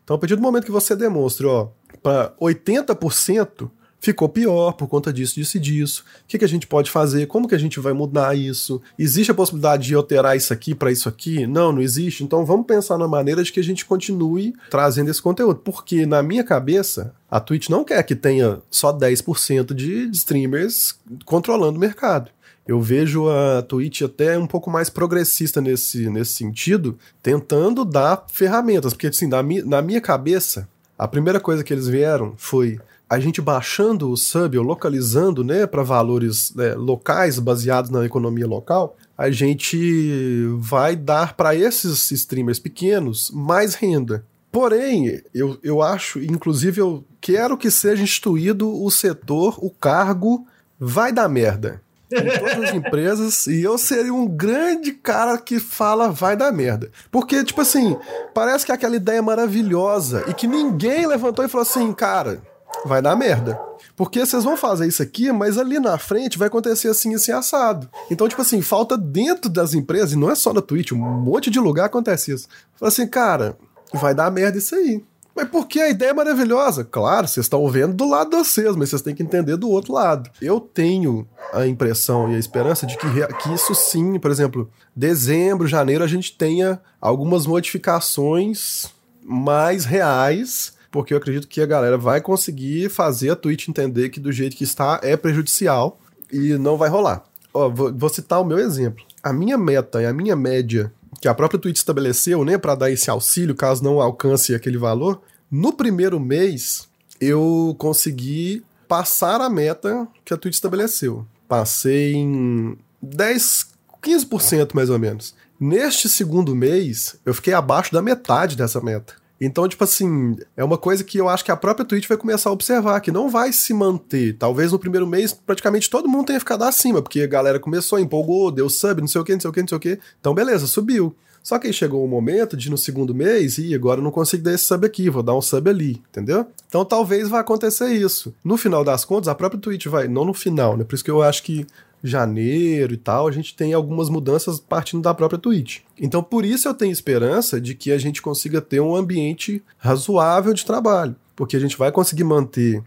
Então, a partir do momento que você demonstre, ó, para 80%, ficou pior por conta disso, disso e disso. O que, que a gente pode fazer? Como que a gente vai mudar isso? Existe a possibilidade de alterar isso aqui para isso aqui? Não, não existe. Então vamos pensar na maneira de que a gente continue trazendo esse conteúdo. Porque na minha cabeça, a Twitch não quer que tenha só 10% de streamers controlando o mercado. Eu vejo a Twitch até um pouco mais progressista nesse, nesse sentido, tentando dar ferramentas. Porque, assim, na, mi, na minha cabeça, a primeira coisa que eles vieram foi a gente baixando o sub ou localizando né, para valores né, locais baseados na economia local, a gente vai dar para esses streamers pequenos mais renda. Porém, eu, eu acho, inclusive eu quero que seja instituído o setor, o cargo, vai dar merda. Em todas as empresas, e eu seria um grande cara que fala vai dar merda. Porque, tipo assim, parece que é aquela ideia maravilhosa e que ninguém levantou e falou assim, cara, vai dar merda. Porque vocês vão fazer isso aqui, mas ali na frente vai acontecer assim, assim, assado. Então, tipo assim, falta dentro das empresas, e não é só na Twitch, um monte de lugar acontece isso. Fala assim, cara, vai dar merda isso aí. Mas porque a ideia é maravilhosa. Claro, vocês estão vendo do lado de vocês, mas vocês têm que entender do outro lado. Eu tenho a impressão e a esperança de que, que isso sim, por exemplo, dezembro, janeiro, a gente tenha algumas modificações mais reais porque eu acredito que a galera vai conseguir fazer a Twitch entender que do jeito que está é prejudicial e não vai rolar. Ó, vou, vou citar o meu exemplo. A minha meta e a minha média que a própria Twitch estabeleceu, né, para dar esse auxílio caso não alcance aquele valor, no primeiro mês eu consegui passar a meta que a Twitch estabeleceu. Passei em 10, 15% mais ou menos. Neste segundo mês, eu fiquei abaixo da metade dessa meta. Então, tipo assim, é uma coisa que eu acho que a própria Twitch vai começar a observar, que não vai se manter. Talvez no primeiro mês praticamente todo mundo tenha ficado acima, porque a galera começou, empolgou, deu sub, não sei o que, não sei o que, não sei o que. Então, beleza, subiu. Só que aí chegou o um momento de no segundo mês, e agora eu não consigo dar esse sub aqui, vou dar um sub ali, entendeu? Então talvez vá acontecer isso. No final das contas, a própria Twitch vai, não no final, né? Por isso que eu acho que janeiro e tal, a gente tem algumas mudanças partindo da própria Twitch. Então, por isso eu tenho esperança de que a gente consiga ter um ambiente razoável de trabalho, porque a gente vai conseguir manter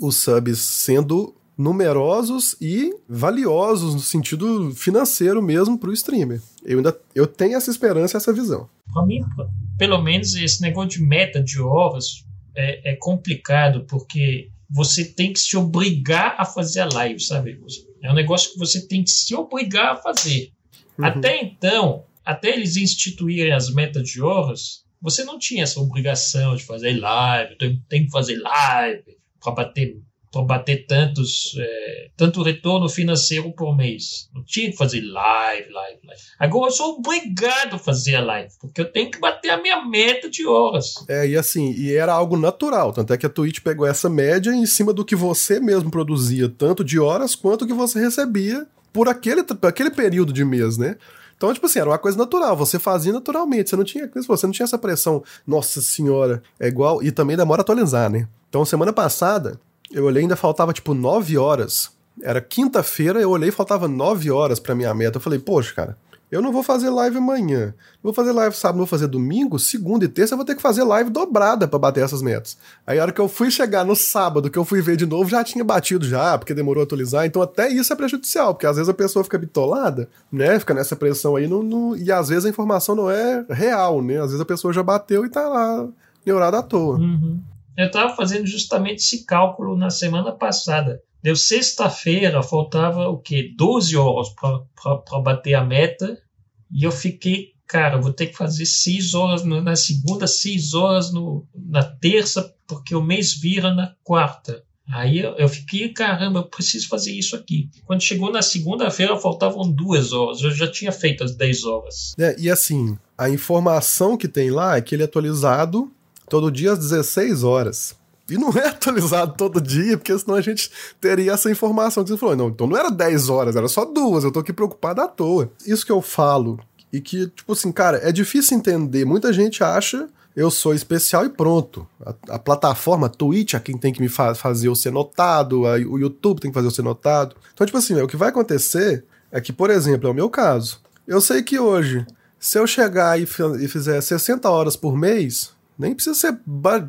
os subs sendo numerosos e valiosos no sentido financeiro mesmo para o streamer. Eu ainda eu tenho essa esperança, essa visão. Para mim, pelo menos esse negócio de meta de horas é, é complicado porque você tem que se obrigar a fazer a live, sabe? É um negócio que você tem que se obrigar a fazer. Uhum. Até então, até eles instituírem as metas de horas, você não tinha essa obrigação de fazer live, tem, tem que fazer live para bater para bater tantos é, tanto retorno financeiro por mês. Não tinha que fazer live, live, live. Agora eu sou obrigado a fazer a live, porque eu tenho que bater a minha meta de horas. É, e assim, e era algo natural. Tanto é que a Twitch pegou essa média em cima do que você mesmo produzia, tanto de horas quanto que você recebia por aquele, aquele período de mês, né? Então, tipo assim, era uma coisa natural, você fazia naturalmente, você não tinha, você não tinha essa pressão, nossa senhora, é igual, e também demora atualizar, né? Então, semana passada, eu olhei, ainda faltava tipo 9 horas Era quinta-feira, eu olhei, faltava nove horas pra minha meta. Eu falei, poxa, cara, eu não vou fazer live amanhã. Vou fazer live sábado, vou fazer domingo, segunda e terça eu vou ter que fazer live dobrada para bater essas metas. Aí a hora que eu fui chegar no sábado, que eu fui ver de novo, já tinha batido já, porque demorou a atualizar. Então até isso é prejudicial, porque às vezes a pessoa fica bitolada, né? Fica nessa pressão aí e às vezes a informação não é real, né? Às vezes a pessoa já bateu e tá lá neurada à toa. Uhum. Eu estava fazendo justamente esse cálculo na semana passada. Deu sexta-feira, faltava o quê? 12 horas para bater a meta. E eu fiquei, cara, vou ter que fazer 6 horas no, na segunda, 6 horas no, na terça, porque o mês vira na quarta. Aí eu, fiquei, caramba, eu preciso fazer isso aqui. Quando chegou na segunda-feira, faltavam duas horas. Eu já tinha feito as 10 horas. É, e assim, a informação que tem lá é que ele é atualizado todo dia às 16 horas. E não é atualizado todo dia, porque senão a gente teria essa informação que você falou. Não, então não era 10 horas, era só duas. Eu tô aqui preocupado à toa. Isso que eu falo, e que, tipo assim, cara, é difícil entender. Muita gente acha eu sou especial e pronto. A, a plataforma, a Twitch, é quem tem que me fa fazer eu ser notado, a, o YouTube tem que fazer eu ser notado. Então, tipo assim, o que vai acontecer é que, por exemplo, é o meu caso. Eu sei que hoje, se eu chegar e, e fizer 60 horas por mês, nem precisa ser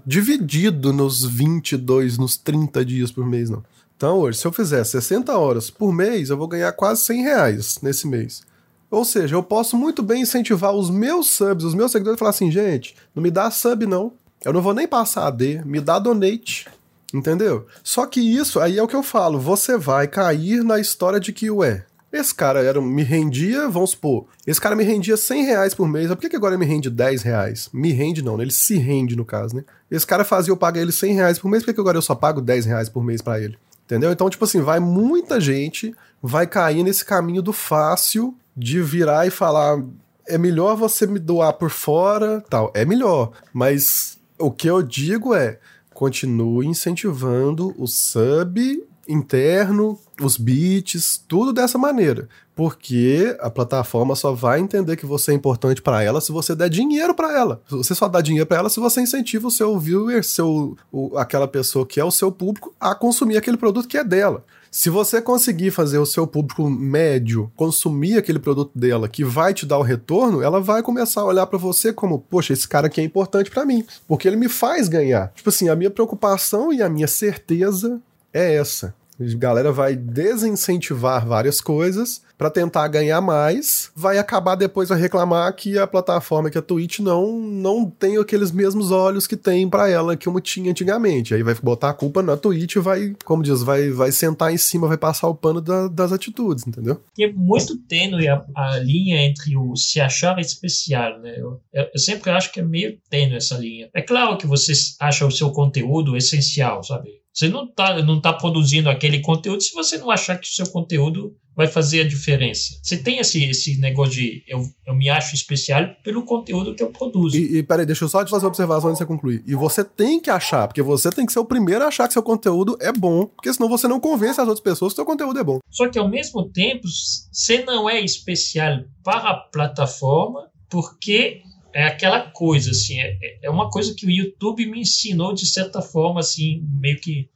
dividido nos 22, nos 30 dias por mês, não. Então, hoje, se eu fizer 60 horas por mês, eu vou ganhar quase 100 reais nesse mês. Ou seja, eu posso muito bem incentivar os meus subs, os meus seguidores, e falar assim, gente, não me dá sub não. Eu não vou nem passar a D, me dá donate. Entendeu? Só que isso aí é o que eu falo, você vai cair na história de que, ué, esse cara era, me rendia, vamos supor, esse cara me rendia 100 reais por mês, por que, que agora ele me rende 10 reais? Me rende não, né? ele se rende no caso, né? Esse cara fazia eu pagar ele 100 reais por mês, por que, que agora eu só pago 10 reais por mês para ele? Entendeu? Então, tipo assim, vai muita gente, vai cair nesse caminho do fácil de virar e falar é melhor você me doar por fora, tal. É melhor, mas o que eu digo é continue incentivando o sub interno, os bits, tudo dessa maneira. Porque a plataforma só vai entender que você é importante para ela se você der dinheiro para ela. Você só dá dinheiro para ela se você incentiva o seu viewer, seu, o, aquela pessoa que é o seu público, a consumir aquele produto que é dela. Se você conseguir fazer o seu público médio consumir aquele produto dela que vai te dar o retorno, ela vai começar a olhar para você como, poxa, esse cara aqui é importante para mim, porque ele me faz ganhar. Tipo assim, a minha preocupação e a minha certeza é essa. A galera vai desincentivar várias coisas para tentar ganhar mais, vai acabar depois a reclamar que a plataforma, que a Twitch não não tem aqueles mesmos olhos que tem para ela que como tinha antigamente. Aí vai botar a culpa na Twitch, vai, como diz, vai vai sentar em cima, vai passar o pano da, das atitudes, entendeu? E é muito tênue a, a, linha entre o se achar especial, né? Eu, eu, sempre acho que é meio tênue essa linha. É claro que você acha o seu conteúdo essencial, sabe? Você não está não tá produzindo aquele conteúdo se você não achar que o seu conteúdo vai fazer a diferença. Você tem esse, esse negócio de eu, eu me acho especial pelo conteúdo que eu produzo. E, e peraí, deixa eu só te fazer uma observação antes de você concluir. E você tem que achar, porque você tem que ser o primeiro a achar que seu conteúdo é bom, porque senão você não convence as outras pessoas que seu conteúdo é bom. Só que ao mesmo tempo, você não é especial para a plataforma, porque é aquela coisa, assim, é, é uma coisa que o YouTube me ensinou de certa forma, assim, meio que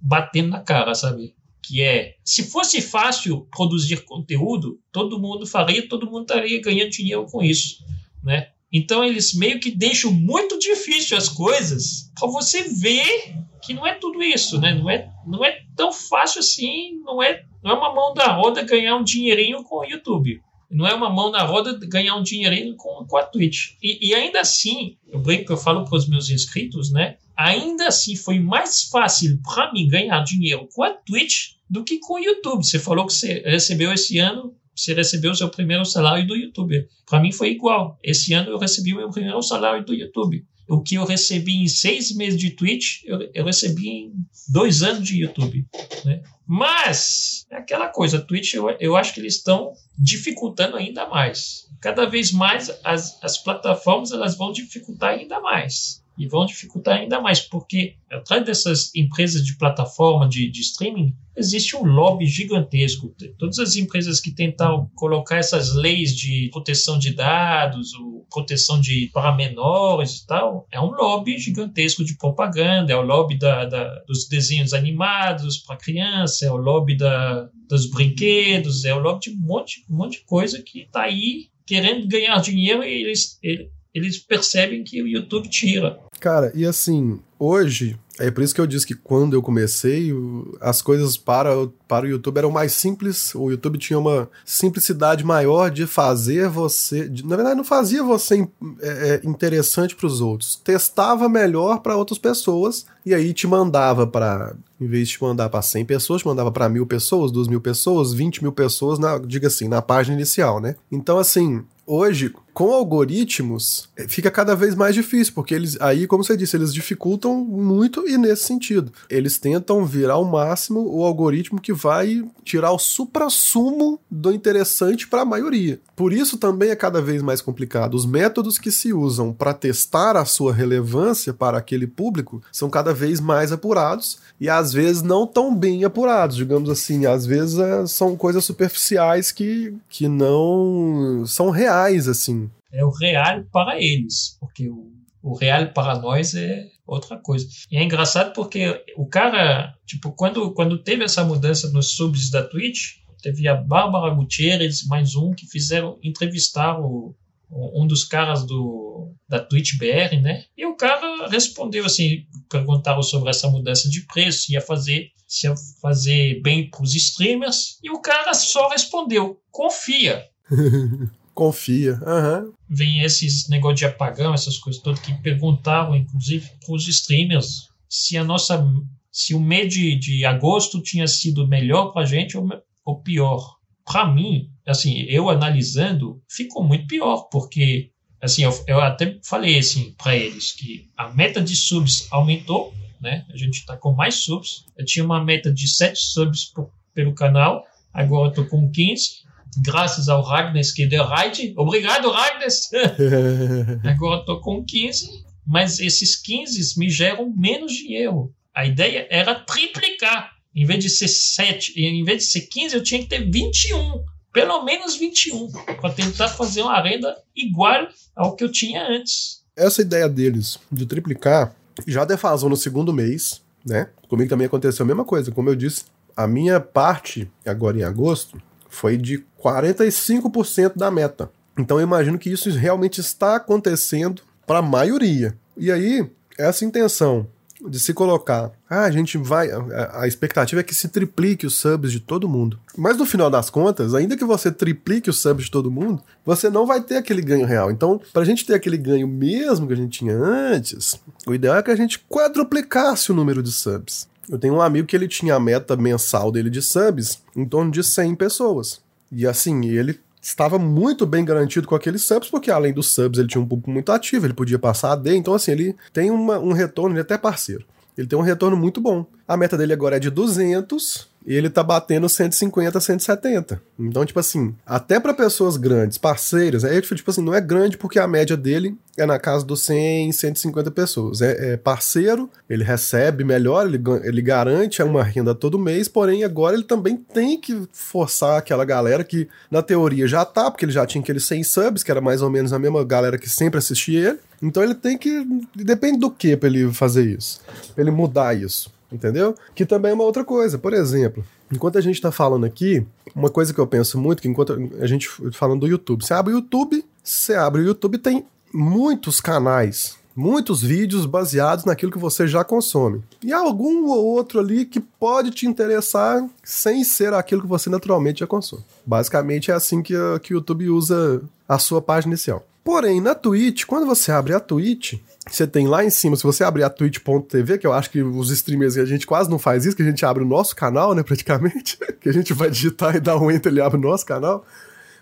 batendo na cara, sabe? Que é, se fosse fácil produzir conteúdo, todo mundo faria, todo mundo estaria ganhando dinheiro com isso, né? Então eles meio que deixam muito difícil as coisas para você ver que não é tudo isso, né? Não é, não é tão fácil assim, não é, não é uma mão da roda ganhar um dinheirinho com o YouTube. Não é uma mão na roda ganhar um dinheirinho com, com a Twitch. E, e ainda assim, eu brinco, eu falo para os meus inscritos, né? Ainda assim, foi mais fácil para mim ganhar dinheiro com a Twitch do que com o YouTube. Você falou que você recebeu esse ano, você recebeu seu primeiro salário do YouTube. Para mim foi igual. Esse ano eu recebi meu primeiro salário do YouTube. O que eu recebi em seis meses de Twitch, eu, eu recebi em dois anos de YouTube. Né? Mas, é aquela coisa, Twitch, eu, eu acho que eles estão dificultando ainda mais. Cada vez mais as, as plataformas elas vão dificultar ainda mais. E vão dificultar ainda mais, porque atrás dessas empresas de plataforma de, de streaming existe um lobby gigantesco. Todas as empresas que tentam colocar essas leis de proteção de dados, ou proteção de para menores e tal, é um lobby gigantesco de propaganda, é o lobby da, da dos desenhos animados para criança, é o lobby da, dos brinquedos, é o lobby de um monte, um monte de coisa que está aí querendo ganhar dinheiro e eles, eles percebem que o YouTube tira. Cara, e assim, hoje, é por isso que eu disse que quando eu comecei, as coisas para, para o YouTube eram mais simples. O YouTube tinha uma simplicidade maior de fazer você. De, na verdade, não fazia você é, é interessante para os outros. Testava melhor para outras pessoas e aí te mandava para. Em vez de te mandar para 100 pessoas, te mandava para mil pessoas, duas mil pessoas, 20 mil pessoas, na, diga assim, na página inicial, né? Então, assim, hoje, com algoritmos, é, fica cada vez mais difícil, porque eles, aí, como você disse, eles dificultam muito e nesse sentido. Eles tentam virar ao máximo o algoritmo que vai tirar o supra-sumo do interessante para a maioria. Por isso também é cada vez mais complicado. Os métodos que se usam para testar a sua relevância para aquele público são cada vez mais apurados e às vezes não tão bem apurados, digamos assim. Às vezes é, são coisas superficiais que, que não são reais, assim. É o real para eles, porque o, o real para nós é outra coisa. E é engraçado porque o cara, tipo, quando, quando teve essa mudança nos subs da Twitch, teve a Bárbara Gutierrez, mais um, que fizeram entrevistar o, um dos caras do, da Twitch BR, né? E o cara respondeu assim, perguntaram sobre essa mudança de preço, se ia fazer, se ia fazer bem para os streamers, e o cara só respondeu, confia. confia, uhum. Vem esses negócios de apagão, essas coisas todas que perguntavam, inclusive, para os streamers se a nossa, se o mês de, de agosto tinha sido melhor para a gente ou, ou pior. Para mim, assim, eu analisando, ficou muito pior, porque, assim, eu, eu até falei, assim, para eles que a meta de subs aumentou, né? A gente está com mais subs. Eu tinha uma meta de 7 subs por, pelo canal, agora estou com 15, graças ao Ragnes que deu raid. Obrigado, Ragnes! agora estou com 15, mas esses 15 me geram menos dinheiro. A ideia era triplicar. Em vez de ser 7, em vez de ser 15, eu tinha que ter 21 pelo menos 21, para tentar fazer uma renda igual ao que eu tinha antes. Essa ideia deles de triplicar já defasou no segundo mês, né? Comigo também aconteceu a mesma coisa. Como eu disse, a minha parte, agora em agosto, foi de 45% da meta. Então eu imagino que isso realmente está acontecendo para a maioria. E aí, essa intenção de se colocar, ah, a gente vai, a, a, expectativa é que se triplique os subs de todo mundo. Mas no final das contas, ainda que você triplique os subs de todo mundo, você não vai ter aquele ganho real. Então, para a gente ter aquele ganho mesmo que a gente tinha antes, o ideal é que a gente quadruplicasse o número de subs. Eu tenho um amigo que ele tinha a meta mensal dele de subs em torno de 100 pessoas. E assim, ele estava muito bem garantido com aqueles subs, porque além dos subs ele tinha um público muito ativo, ele podia passar a D, então assim, ele tem uma, um retorno, ele é até parceiro. Ele tem um retorno muito bom. A meta dele agora é de 200 e ele tá batendo 150, 170. Então, tipo assim, até para pessoas grandes, parceiras, é tipo assim, não é grande porque a média dele é na casa dos 100, 150 pessoas. É, é parceiro, ele recebe melhor, ele, ele garante uma renda todo mês, porém agora ele também tem que forçar aquela galera que na teoria já tá, porque ele já tinha aqueles 100 subs, que era mais ou menos a mesma galera que sempre assistia ele. Então ele tem que. Depende do que pra ele fazer isso. Pra ele mudar isso entendeu? Que também é uma outra coisa. Por exemplo, enquanto a gente está falando aqui, uma coisa que eu penso muito, que enquanto a gente falando do YouTube, você abre o YouTube, você abre o YouTube tem muitos canais, muitos vídeos baseados naquilo que você já consome. E algum ou outro ali que pode te interessar sem ser aquilo que você naturalmente já consome. Basicamente é assim que, que o YouTube usa a sua página inicial. Porém, na Twitch, quando você abre a Twitch, você tem lá em cima, se você abrir a twitch.tv, que eu acho que os streamers a gente quase não faz isso, que a gente abre o nosso canal, né, praticamente, que a gente vai digitar e dar um enter, ele abre o nosso canal.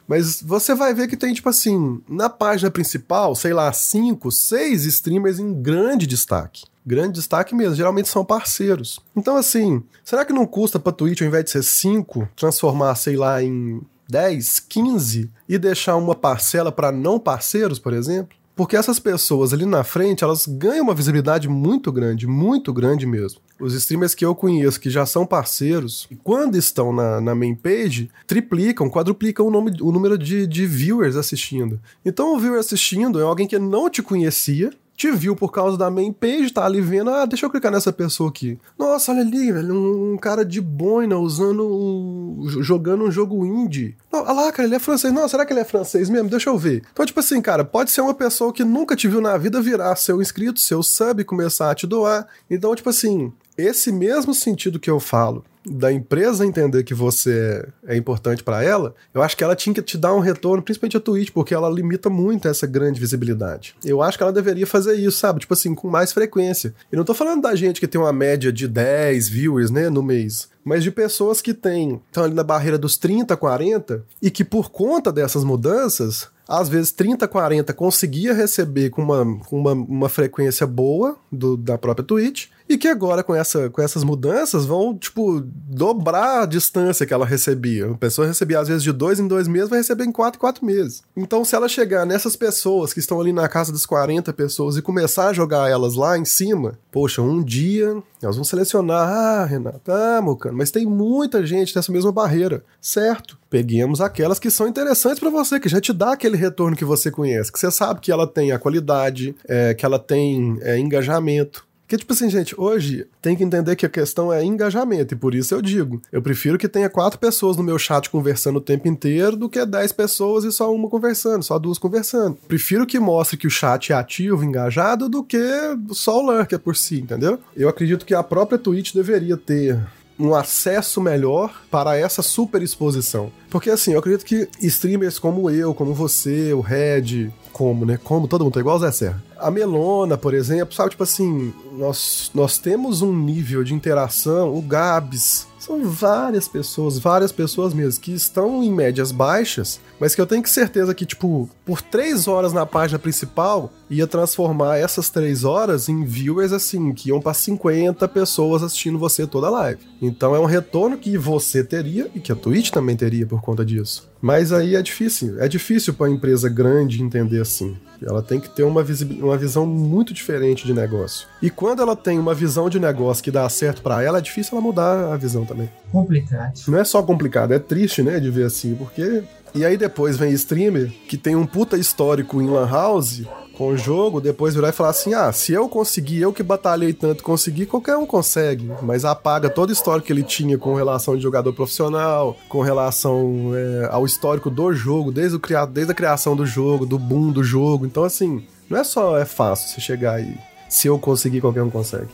Mas você vai ver que tem, tipo assim, na página principal, sei lá, cinco, seis streamers em grande destaque. Grande destaque mesmo, geralmente são parceiros. Então, assim, será que não custa pra Twitch, ao invés de ser cinco, transformar, sei lá, em 10, 15 e deixar uma parcela para não parceiros, por exemplo? Porque essas pessoas ali na frente, elas ganham uma visibilidade muito grande, muito grande mesmo. Os streamers que eu conheço, que já são parceiros, quando estão na, na main page, triplicam, quadruplicam o, nome, o número de, de viewers assistindo. Então o viewer assistindo é alguém que não te conhecia, te viu por causa da main page, tá ali vendo, ah, deixa eu clicar nessa pessoa aqui. Nossa, olha ali, velho, um, um cara de boina usando um, jogando um jogo indie. Não, olha lá, cara, ele é francês. Não, será que ele é francês mesmo? Deixa eu ver. Então, tipo assim, cara, pode ser uma pessoa que nunca te viu na vida virar seu inscrito, seu sub, começar a te doar. Então, tipo assim, esse mesmo sentido que eu falo da empresa entender que você é importante para ela, eu acho que ela tinha que te dar um retorno, principalmente a Twitch, porque ela limita muito essa grande visibilidade. Eu acho que ela deveria fazer isso, sabe? Tipo assim, com mais frequência. E não tô falando da gente que tem uma média de 10 viewers, né, no mês mas de pessoas que têm, estão ali na barreira dos 30, 40 e que por conta dessas mudanças, às vezes 30, 40 conseguia receber com uma, uma, uma frequência boa do, da própria Twitch e que agora, com, essa, com essas mudanças, vão, tipo, dobrar a distância que ela recebia. A pessoa recebia, às vezes, de dois em dois meses, vai receber em quatro em quatro meses. Então, se ela chegar nessas pessoas que estão ali na casa das 40 pessoas e começar a jogar elas lá em cima, poxa, um dia nós vamos selecionar, ah, Renato, ah, Mocano, mas tem muita gente nessa mesma barreira, certo? Peguemos aquelas que são interessantes para você, que já te dá aquele retorno que você conhece, que você sabe que ela tem a qualidade, é, que ela tem é, engajamento. Porque, tipo assim, gente, hoje tem que entender que a questão é engajamento, e por isso eu digo: eu prefiro que tenha quatro pessoas no meu chat conversando o tempo inteiro do que dez pessoas e só uma conversando, só duas conversando. Prefiro que mostre que o chat é ativo, engajado, do que só o lurker por si, entendeu? Eu acredito que a própria Twitch deveria ter um acesso melhor para essa super exposição. Porque assim, eu acredito que streamers como eu, como você, o Red, como, né? Como todo mundo tá igual o Zé Serra. A Melona, por exemplo, sabe, tipo assim, nós, nós temos um nível de interação, o Gabs, são várias pessoas, várias pessoas mesmo, que estão em médias baixas, mas que eu tenho que certeza que, tipo, por três horas na página principal, ia transformar essas três horas em viewers, assim, que iam para 50 pessoas assistindo você toda a live. Então é um retorno que você teria e que a Twitch também teria por conta disso. Mas aí é difícil, é difícil para empresa grande entender assim. Ela tem que ter uma, uma visão muito diferente de negócio. E quando ela tem uma visão de negócio que dá certo para ela, é difícil ela mudar a visão também. Complicado. Não é só complicado, é triste, né, de ver assim, porque e aí depois vem streamer que tem um puta histórico em Lan House com o jogo, depois virar e falar assim: ah, se eu conseguir, eu que batalhei tanto conseguir, qualquer um consegue. Mas apaga toda a história que ele tinha com relação de jogador profissional, com relação é, ao histórico do jogo, desde, o desde a criação do jogo, do boom do jogo. Então, assim, não é só é fácil você chegar aí. Se eu conseguir, qualquer um consegue.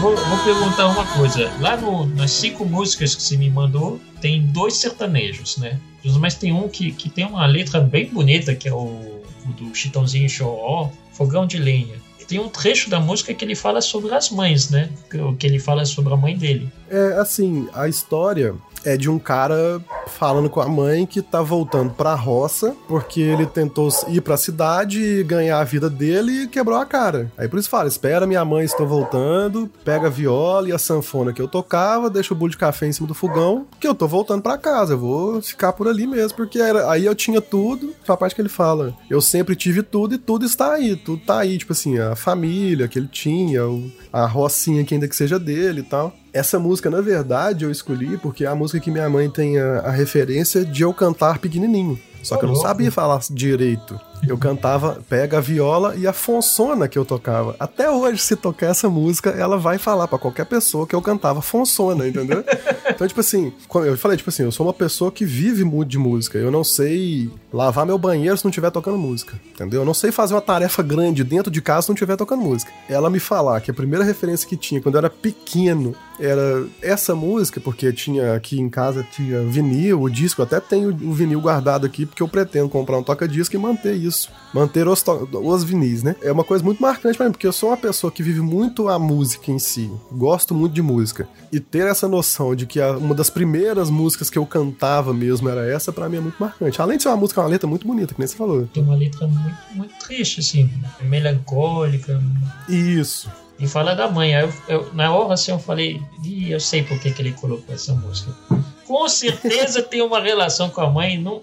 Vou, vou perguntar uma coisa. Lá no, nas cinco músicas que você me mandou, tem dois sertanejos, né? Mas tem um que, que tem uma letra bem bonita, que é o, o do Chitãozinho Choró, Fogão de Lenha. Tem um trecho da música que ele fala sobre as mães, né? Que, que ele fala sobre a mãe dele. É assim, a história é de um cara falando com a mãe que tá voltando pra roça porque ele tentou ir pra cidade e ganhar a vida dele e quebrou a cara. Aí por isso fala: espera, minha mãe, estou voltando, pega a viola e a sanfona que eu tocava, deixa o bolo de café em cima do fogão, que eu tô voltando pra casa, eu vou ficar por ali mesmo, porque era, aí eu tinha tudo, a parte que ele fala. Eu sempre tive tudo e tudo está aí, tudo tá aí, tipo assim, a família que ele tinha, a rocinha que ainda que seja dele e tal. Essa música, na verdade, eu escolhi porque é a música que minha mãe tem a, a referência de eu cantar pequenininho. Só que eu não sabia falar direito. Eu cantava Pega a Viola e a Fonsona que eu tocava. Até hoje, se tocar essa música, ela vai falar pra qualquer pessoa que eu cantava Fonsona, entendeu? então, tipo assim, eu falei, tipo assim, eu sou uma pessoa que vive muito de música. Eu não sei lavar meu banheiro se não estiver tocando música, entendeu? Eu não sei fazer uma tarefa grande dentro de casa se não estiver tocando música. Ela me falar que a primeira referência que tinha quando eu era pequeno era essa música, porque tinha aqui em casa tinha vinil, o disco, até tenho o vinil guardado aqui, porque eu pretendo comprar um toca-disco e manter isso. Manter os, os vinis, né? É uma coisa muito marcante pra mim, porque eu sou uma pessoa que vive muito a música em si. Gosto muito de música. E ter essa noção de que a- uma das primeiras músicas que eu cantava mesmo era essa, pra mim é muito marcante. Além de ser uma música, é uma letra muito bonita, que nem você falou. Tem uma letra muito, muito triste, assim, melancólica. Isso. E fala da mãe. Aí eu, eu- na hora assim eu falei, Ih, eu sei por que, que ele colocou essa música. Com certeza tem uma relação com a mãe. Não,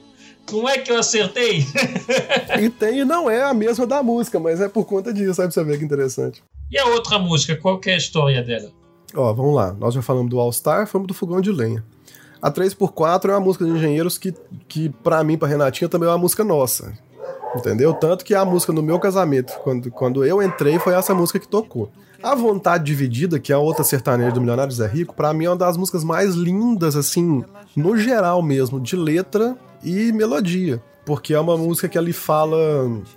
não é que eu acertei? E tem, e não é a mesma da música, mas é por conta disso, sabe? Pra você ver que interessante. E a outra música, qual que é a história dela? Ó, vamos lá. Nós já falamos do All Star, falamos do Fogão de Lenha. A 3x4 é uma música de engenheiros que, que pra mim, pra Renatinha, também é uma música nossa. Entendeu? Tanto que a música no meu casamento, quando, quando eu entrei, foi essa música que tocou. A Vontade Dividida, que é a outra sertaneja do Milionários é Rico, pra mim é uma das músicas mais lindas, assim, no geral mesmo, de letra e melodia. Porque é uma música que ele fala,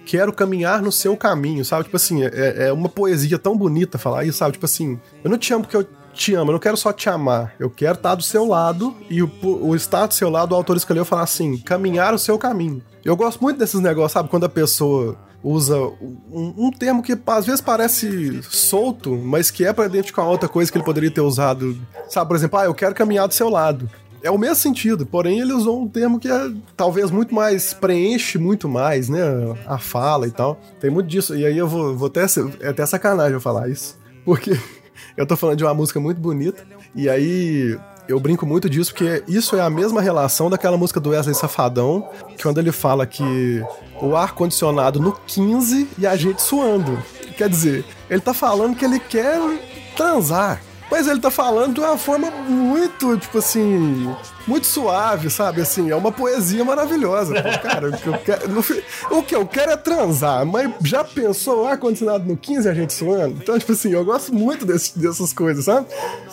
quero caminhar no seu caminho, sabe? Tipo assim, é, é uma poesia tão bonita falar isso, sabe? Tipo assim, eu não te amo porque eu te amo, eu não quero só te amar, eu quero estar do seu lado e o, o estar do seu lado, o autor escolheu falar assim, caminhar o seu caminho. Eu gosto muito desses negócios, sabe? Quando a pessoa usa um, um termo que às vezes parece solto, mas que é pra identificar outra coisa que ele poderia ter usado. Sabe, por exemplo, ah, eu quero caminhar do seu lado. É o mesmo sentido, porém ele usou um termo que é talvez muito mais, preenche muito mais, né? A fala e tal. Tem muito disso. E aí eu vou, vou até, é até sacanagem eu falar isso. Porque eu tô falando de uma música muito bonita. E aí eu brinco muito disso, porque isso é a mesma relação daquela música do Wesley Safadão, que quando ele fala que o ar-condicionado no 15 e a gente suando. Quer dizer, ele tá falando que ele quer transar. Mas ele tá falando de uma forma muito, tipo assim, muito suave, sabe? Assim, é uma poesia maravilhosa. Cara, o que eu quero, o que eu quero é transar, mas já pensou o ar-condicionado no 15 e a gente suando? Então, tipo assim, eu gosto muito desse- dessas coisas, sabe?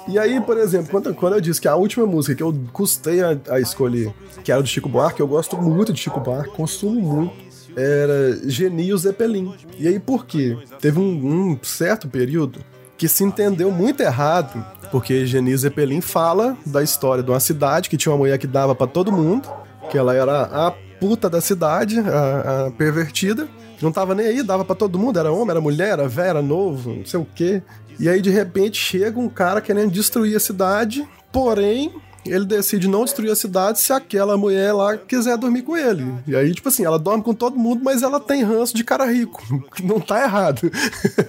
E aí, por exemplo, quando, quando eu disse que a última música que eu custei a, a escolher, que era do Chico Buarque, eu gosto muito de Chico Buarque, consumo muito era Genio Zeppelin. E aí por quê? Teve um, um certo período que se entendeu muito errado, porque Genio Zeppelin fala da história de uma cidade que tinha uma mulher que dava pra todo mundo, que ela era a puta da cidade, a, a pervertida, que não tava nem aí, dava pra todo mundo, era homem, era mulher, era velho, era novo, não sei o quê. E aí de repente chega um cara querendo destruir a cidade, porém ele decide não destruir a cidade se aquela mulher lá quiser dormir com ele. E aí, tipo assim, ela dorme com todo mundo, mas ela tem ranço de cara rico. Não tá errado.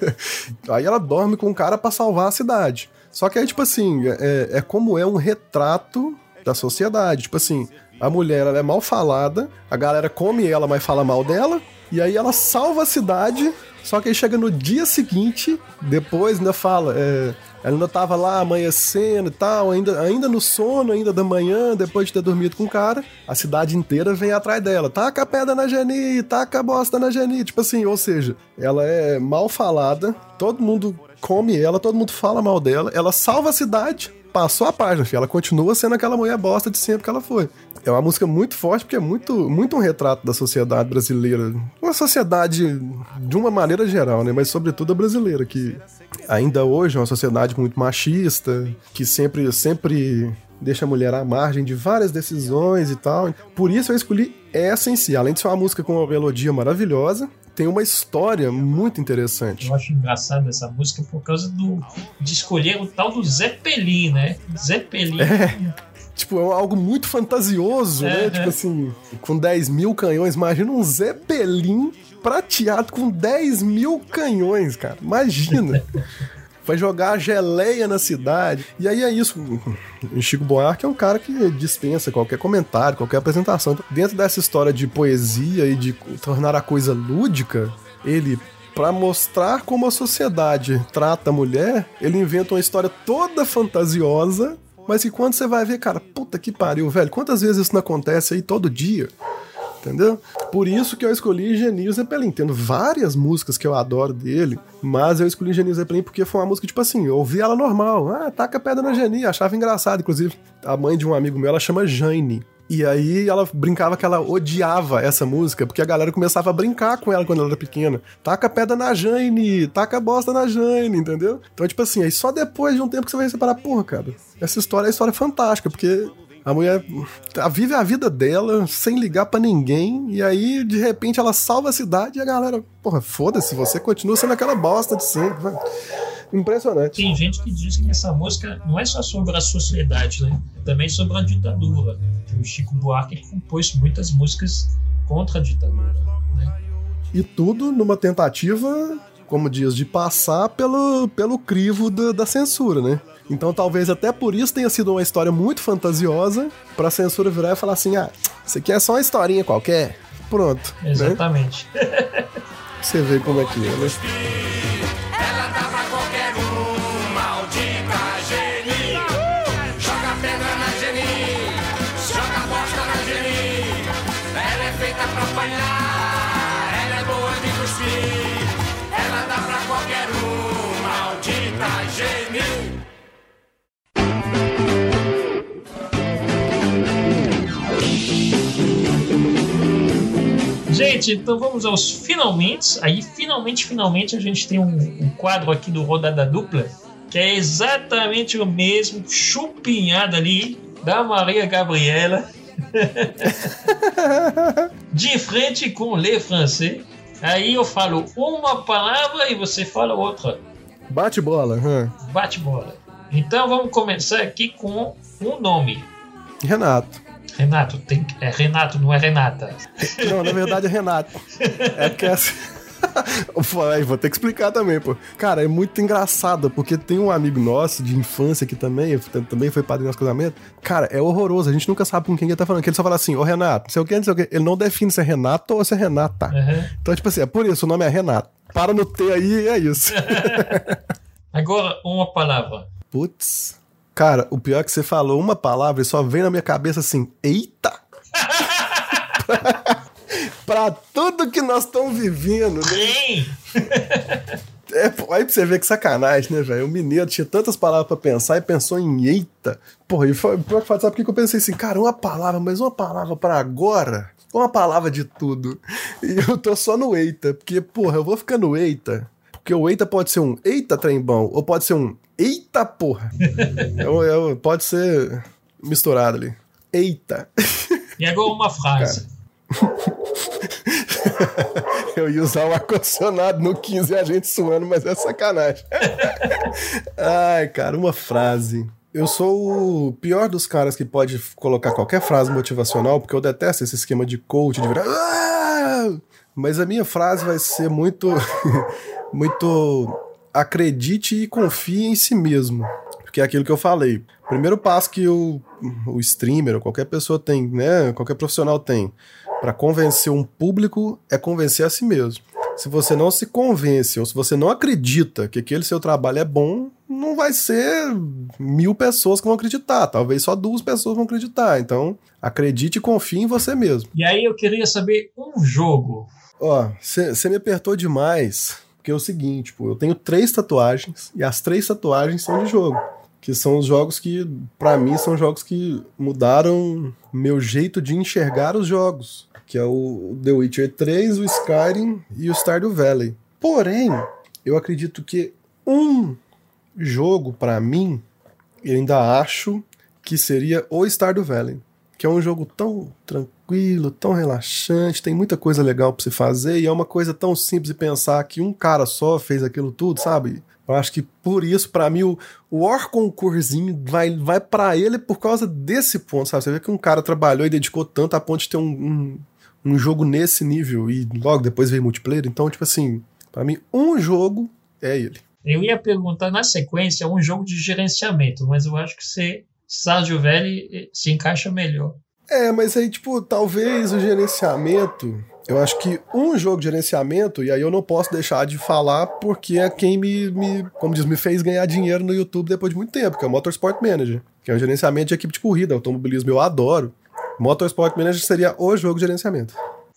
aí ela dorme com o cara pra salvar a cidade. Só que aí, tipo assim, é, é como é um retrato da sociedade. Tipo assim, a mulher ela é mal falada, a galera come ela, mas fala mal dela, e aí ela salva a cidade. Só que aí chega no dia seguinte, depois ainda fala, é, ela ainda tava lá amanhecendo e tal, ainda, ainda no sono, ainda da manhã, depois de ter dormido com o cara, a cidade inteira vem atrás dela. Taca a pedra na Geni, taca a bosta na Geni. Tipo assim, ou seja, ela é mal falada, todo mundo come ela, todo mundo fala mal dela, ela salva a cidade, passou a página, filho. ela continua sendo aquela mulher bosta de sempre que ela foi. É uma música muito forte, porque é muito, muito um retrato da sociedade brasileira. Uma sociedade de uma maneira geral, né? Mas sobretudo a brasileira, que ainda hoje é uma sociedade muito machista, que sempre, sempre deixa a mulher à margem de várias decisões e tal. Por isso eu escolhi essa em si. Além de ser uma música com uma melodia maravilhosa, tem uma história muito interessante. Eu acho engraçado essa música por causa do de escolher o tal do Zeppelin, né? Zeppelin. Tipo, é algo muito fantasioso, né? Uhum. Tipo assim, com 10 mil canhões. Imagina um Zeppelin prateado com 10 mil canhões, cara. Imagina. Vai jogar geleia na cidade. E aí é isso. O Chico Buarque é um cara que dispensa qualquer comentário, qualquer apresentação. Dentro dessa história de poesia e de tornar a coisa lúdica, ele Pra mostrar como a sociedade trata a mulher, ele inventa uma história toda fantasiosa, mas que quando você vai ver, cara, puta que pariu, velho, quantas vezes isso não acontece aí todo dia? Entendeu? Por isso que eu escolhi Genio Zeppelin, tendo várias músicas que eu adoro dele, mas eu escolhi Genio Zeppelin porque foi uma música, tipo assim, eu ouvi ela normal, ah, taca a pedra na Geni, achava engraçado, inclusive a mãe de um amigo meu, ela chama Jane, e aí ela brincava que ela odiava essa música, porque a galera começava a brincar com ela quando ela era pequena. Taca a pedra na Jane, taca a bosta na Jane, entendeu? Então, tipo assim, aí só depois de um tempo que você vai separar, porra, cara, essa história é uma história fantástica, porque A mulher tá- vive a vida dela sem ligar pra ninguém, e aí, de repente, ela salva a cidade e a galera, porra, foda-se, você continua sendo aquela bosta de sempre. vai. Impressionante. Tem gente que diz que essa música não é só sobre a sociedade, né? Também sobre a ditadura. O Chico Buarque compôs muitas músicas contra a ditadura. Né? E tudo numa tentativa, como diz, de passar pelo, pelo crivo da, da censura, né? Então talvez até por isso tenha sido uma história muito fantasiosa pra censura virar e falar assim: ah, isso aqui é só uma historinha qualquer. Pronto. Né? Exatamente. Você vê como é que é, né? Gente, então vamos aos finalmente. Aí, finalmente, finalmente, a gente tem um, um quadro aqui do Rodada Dupla, que é exatamente o mesmo chupinhado ali da Maria Gabriela. de frente com Le Français. Aí eu falo uma palavra e você fala outra. Bate bola. hã? Bate bola. Então vamos começar aqui com um nome. Renato. Renato, tem, é Renato, não é Renata. Não, na verdade é Renato. É porque assim. Ai, Vou ter que explicar também, pô. Cara, é muito engraçado, porque tem um amigo nosso de infância que também, também foi padrinho do nosso casamento. Cara, é horroroso. A gente nunca sabe com quem ele tá falando. Que ele só fala assim, ô Renato, não sei o que, não sei o que. Ele não define se é Renato ou se é Renata. Uhum. Então, tipo assim, é por isso, o nome é Renato. Para no T aí, é isso. Agora, uma palavra. Putz. Cara, o pior é que você falou uma palavra e só vem na minha cabeça assim, eita! pra tudo que nós estamos vivendo, né? É, pô, aí pra você ver que sacanagem, né, velho? O mineiro tinha tantas palavras pra pensar e pensou em eita. Porra, e foi, pior que sabe por que eu pensei assim, cara, uma palavra, mas uma palavra pra agora? Uma palavra de tudo. E eu tô só no eita, porque, porra, eu vou ficar no eita. Porque o eita pode ser um eita trem bom, ou pode ser um eita porra. Eu- eu- pode ser misturado ali. Eita. E agora uma frase. Eu ia usar o ar-condicionado no 15 e a gente suando, mas é sacanagem. Ai, cara, uma frase. Eu sou o pior dos caras que pode colocar qualquer frase motivacional, porque eu detesto esse esquema de coach, de virar. "Ah!" Mas a minha frase vai ser muito. muito. Acredite e confie em si mesmo. Porque é aquilo que eu falei. Primeiro passo que o, o streamer ou qualquer pessoa tem, né? Qualquer profissional tem para convencer um público é convencer a si mesmo. Se você não se convence ou se você não acredita que aquele seu trabalho é bom, não vai ser mil pessoas que vão acreditar. Talvez só duas pessoas vão acreditar. Então, acredite e confie em você mesmo. E aí eu queria saber um jogo. Ó, você me apertou demais. Porque é o seguinte, pô, eu tenho três tatuagens e as três tatuagens são de jogo. Que são os jogos que, pra mim, são jogos que mudaram meu jeito de enxergar os jogos. Que é o The Witcher 3, o Skyrim e o Stardew Valley. Porém, eu acredito que um jogo, pra mim, eu ainda acho que seria o Stardew Valley. Que é um jogo tão tranquilo, tão relaxante, tem muita coisa legal pra você fazer e é uma coisa tão simples de pensar que um cara só fez aquilo tudo, sabe? Eu acho que por isso, pra mim, o, o War Concursinho vai, vai para ele por causa desse ponto, sabe? Você vê que um cara trabalhou e dedicou tanto a ponto de ter um, um, um jogo nesse nível e logo depois veio multiplayer. Então, tipo assim, pra mim, um jogo é ele. Eu ia perguntar na sequência um jogo de gerenciamento, mas eu acho que você, Stardew Valley, eh, se encaixa melhor. É, mas aí, tipo, talvez o gerenciamento. Eu acho que um jogo de gerenciamento, e aí eu não posso deixar de falar porque é quem me, me como diz, me fez ganhar dinheiro no YouTube depois de muito tempo, que é o Motorsport Manager, que é um gerenciamento de equipe de corrida, automobilismo eu adoro. Motorsport Manager seria o jogo de gerenciamento.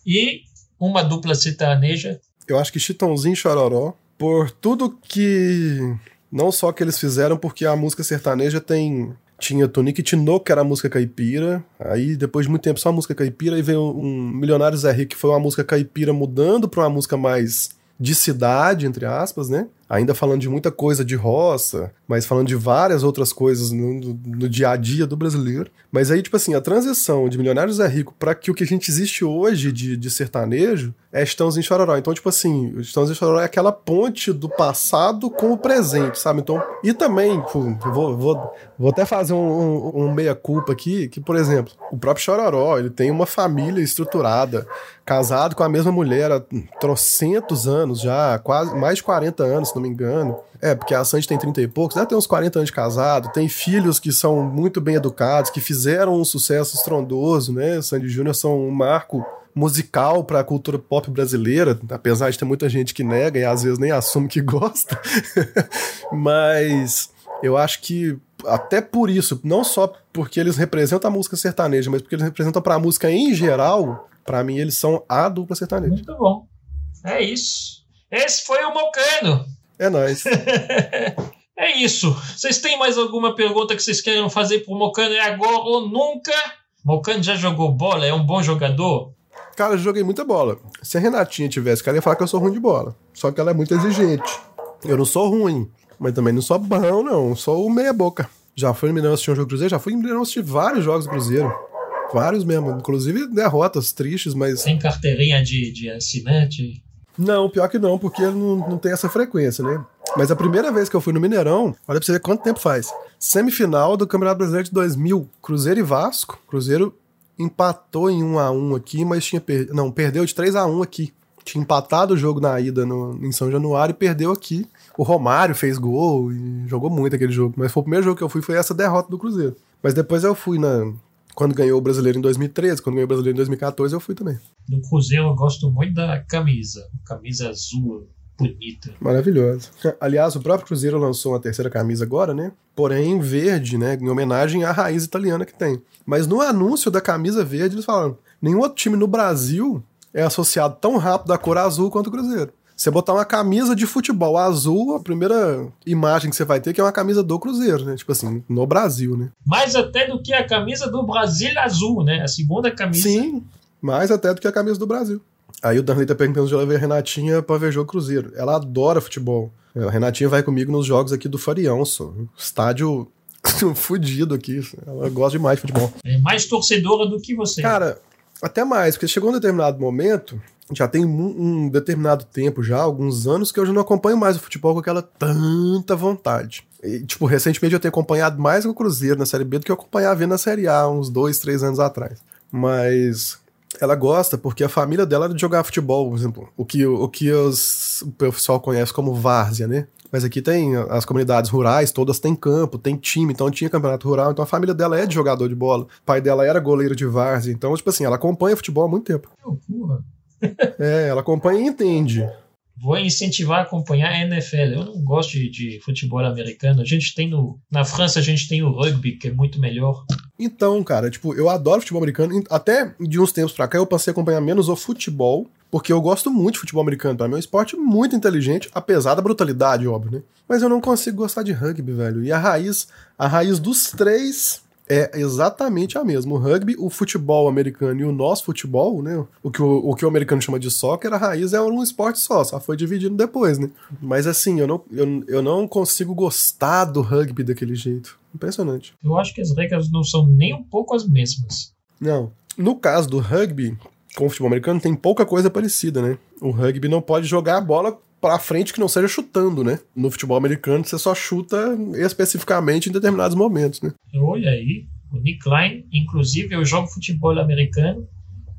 E uma dupla sertaneja. Eu acho que Chitãozinho e Chororó, por tudo que. Não só que eles fizeram, porque a música sertaneja tem. Tinha Tonique Tinoco, que era a música caipira. Aí, depois de muito tempo, só a música caipira. Aí veio um Milionário Zé Rico, que foi uma música caipira mudando pra uma música mais de cidade, entre aspas, né? Ainda falando de muita coisa de roça, mas falando de várias outras coisas no, no- dia a dia do brasileiro. Mas aí, tipo assim, a transição de Milionários é Rico para que o que a gente existe hoje de, de sertanejo é Estãozinho Chororó. Então, tipo assim, o Estãozinho Chororó é aquela ponte do passado com o presente, sabe? Então, e também, pô, vou, vou, vou até fazer um, um, um meia-culpa aqui, que, por exemplo, o próprio Chororó, ele tem uma família estruturada, casado com a mesma mulher há trocentos anos já, quase mais de 40 anos, se não me engano. É, porque a Sandy tem 30 e poucos, deve ter uns 40 anos de casado, tem filhos que são muito bem educados, que fizeram um sucesso estrondoso, né? Sandy Júnior são um marco musical para a cultura pop brasileira, apesar de ter muita gente que nega e às vezes nem assume que gosta. Mas eu acho que até por isso, não só porque eles representam a música sertaneja, mas porque eles representam para a música em geral, para mim eles são a dupla sertaneja. Muito bom. É isso. Esse foi o Mocano. É nóis. É isso. Vocês têm mais alguma pergunta que vocês querem fazer pro Mocano? É agora ou nunca? Mocano já jogou bola? É um bom jogador? Cara, eu joguei muita bola. Se a Renatinha tivesse, cara, ia falar que eu sou ruim de bola. Só que ela é muito exigente. Eu não sou ruim, mas também não sou bom, não. Sou o meia-boca. Já fui no Mineirão assistir um jogo do Cruzeiro? Já fui no Mineirão assistir vários jogos do Cruzeiro. Vários mesmo. Inclusive derrotas tristes, mas. Tem carteirinha de, de assinante? Não, pior que não, porque não, não tem essa frequência, né? Mas a primeira vez que eu fui no Mineirão, olha pra você ver quanto tempo faz. Semifinal do Campeonato Brasileiro de 2000, Cruzeiro e Vasco. Cruzeiro empatou em 1 a 1 aqui, mas tinha perdido, não, perdeu de 3 a 1 aqui. Tinha empatado o jogo na ida no, em São Januário e perdeu aqui. O Romário fez gol e jogou muito aquele jogo, mas foi o primeiro jogo que eu fui foi essa derrota do Cruzeiro. Mas depois eu fui na quando ganhou o Brasileiro em 2013, quando ganhou o Brasileiro em 2014, eu fui também. Do Cruzeiro eu gosto muito da camisa. Camisa azul, bonita. Maravilhoso. Aliás, o próprio Cruzeiro lançou uma terceira camisa agora, né? Porém, verde, né? Em homenagem à raiz italiana que tem. Mas no anúncio da camisa verde, eles falaram: nenhum outro time no Brasil é associado tão rápido à cor azul quanto o Cruzeiro. Você botar uma camisa de futebol azul, a primeira imagem que você vai ter é que é uma camisa do Cruzeiro, né? Tipo assim, no Brasil, né? Mais até do que a camisa do Brasil azul, né? A segunda camisa. Sim, mais até do que a camisa do Brasil. Aí o Danley tá perguntando se eu levei a Renatinha pra ver jogo Cruzeiro. Ela adora futebol. A Renatinha vai comigo nos jogos aqui do Farião, só. Estádio fudido aqui. Ela gosta demais de futebol. É mais torcedora do que você. Cara, até mais, porque chegou um determinado momento, já tem um, um determinado tempo já, alguns anos, que eu já não acompanho mais o futebol com aquela tanta vontade. E, tipo, recentemente eu tenho acompanhado mais o Cruzeiro na Série B do que eu acompanhava na Série A, uns dois, três anos atrás. Mas ela gosta porque a família dela era de jogar futebol, por exemplo, o que, o que os, o pessoal conhece como várzea, né? Mas aqui tem as comunidades rurais, todas têm campo, tem time, então tinha campeonato rural, então a família dela é de jogador de bola. O pai dela era goleiro de várzea, então, tipo assim, ela acompanha futebol há muito tempo. Que loucura. É, ela acompanha e entende. Vou incentivar a acompanhar a NFL. Eu não gosto de, de futebol americano. A gente tem no. Na França a gente tem o rugby, que é muito melhor. Então, cara, tipo, eu adoro futebol americano. Até de uns tempos pra cá eu passei a acompanhar menos o futebol, porque eu gosto muito de futebol americano. Pra mim é um esporte muito inteligente, apesar da brutalidade, óbvio, né? Mas eu não consigo gostar de rugby, velho. E a raiz, a raiz dos três é exatamente a mesma. O rugby, o futebol americano e o nosso futebol, né? O que o, o, que o americano chama de soccer, a raiz é um esporte só, só foi dividido depois, né? Mas assim, eu não, eu, eu não consigo gostar do rugby daquele jeito. Impressionante. Eu acho que as regras não são nem um pouco as mesmas. Não. No caso do rugby, com o futebol americano, tem pouca coisa parecida, né? O rugby não pode jogar a bola pra frente que não seja chutando, né? No futebol americano, você só chuta especificamente em determinados momentos, né? Olha aí, o Nick Klein, inclusive eu jogo futebol americano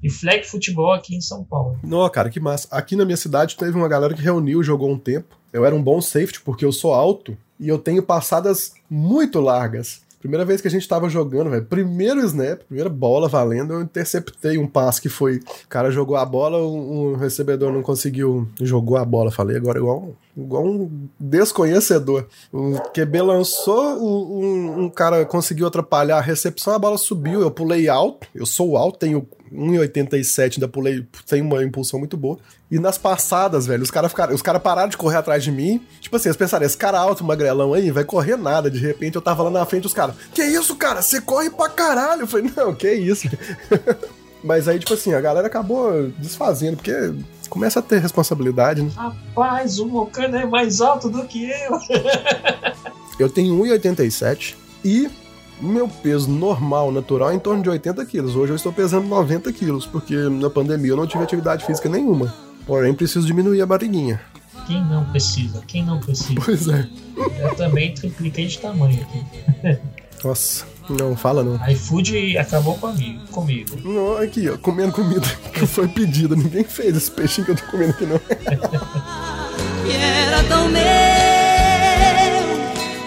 e flag futebol aqui em São Paulo. Não, cara, que massa. Aqui na minha cidade teve uma galera que reuniu, jogou um tempo. Eu era um bom safety porque eu sou alto e eu tenho passadas muito largas. Primeira vez que a gente tava jogando, velho. Primeiro snap, primeira bola valendo, eu interceptei um passe que foi. O cara jogou a bola, o, o recebedor não conseguiu. Jogou a bola, falei agora igual, igual um desconhecedor. O QB lançou, o, um, um cara conseguiu atrapalhar a recepção, a bola subiu. Eu pulei alto, eu sou alto, tenho 1,87, ainda pulei, tem uma impulsão muito boa. E nas passadas, velho, os caras ficaram, os cara pararam de correr atrás de mim. Tipo assim, eles pensaram, esse cara alto, magrelão aí, vai correr nada. De repente eu tava lá na frente, os caras, que isso, cara? Você corre pra caralho. Eu falei, não, que isso. Mas aí, tipo assim, a galera acabou desfazendo, porque começa a ter responsabilidade, né? Rapaz, o Mocano é mais alto do que eu. Eu tenho 1,87 e meu peso normal, natural, é em torno de 80 quilos. Hoje eu estou pesando 90 quilos, porque na pandemia eu não tive atividade física nenhuma. Porém, preciso diminuir a barriguinha. Quem não precisa? Quem não precisa? Pois é. Eu também tripliquei de tamanho aqui. Nossa, não fala não. iFood acabou comigo. comigo. Não, aqui, ó, comendo comida que foi pedida. Ninguém fez esse peixinho que eu tô comendo aqui, não. que era tão meu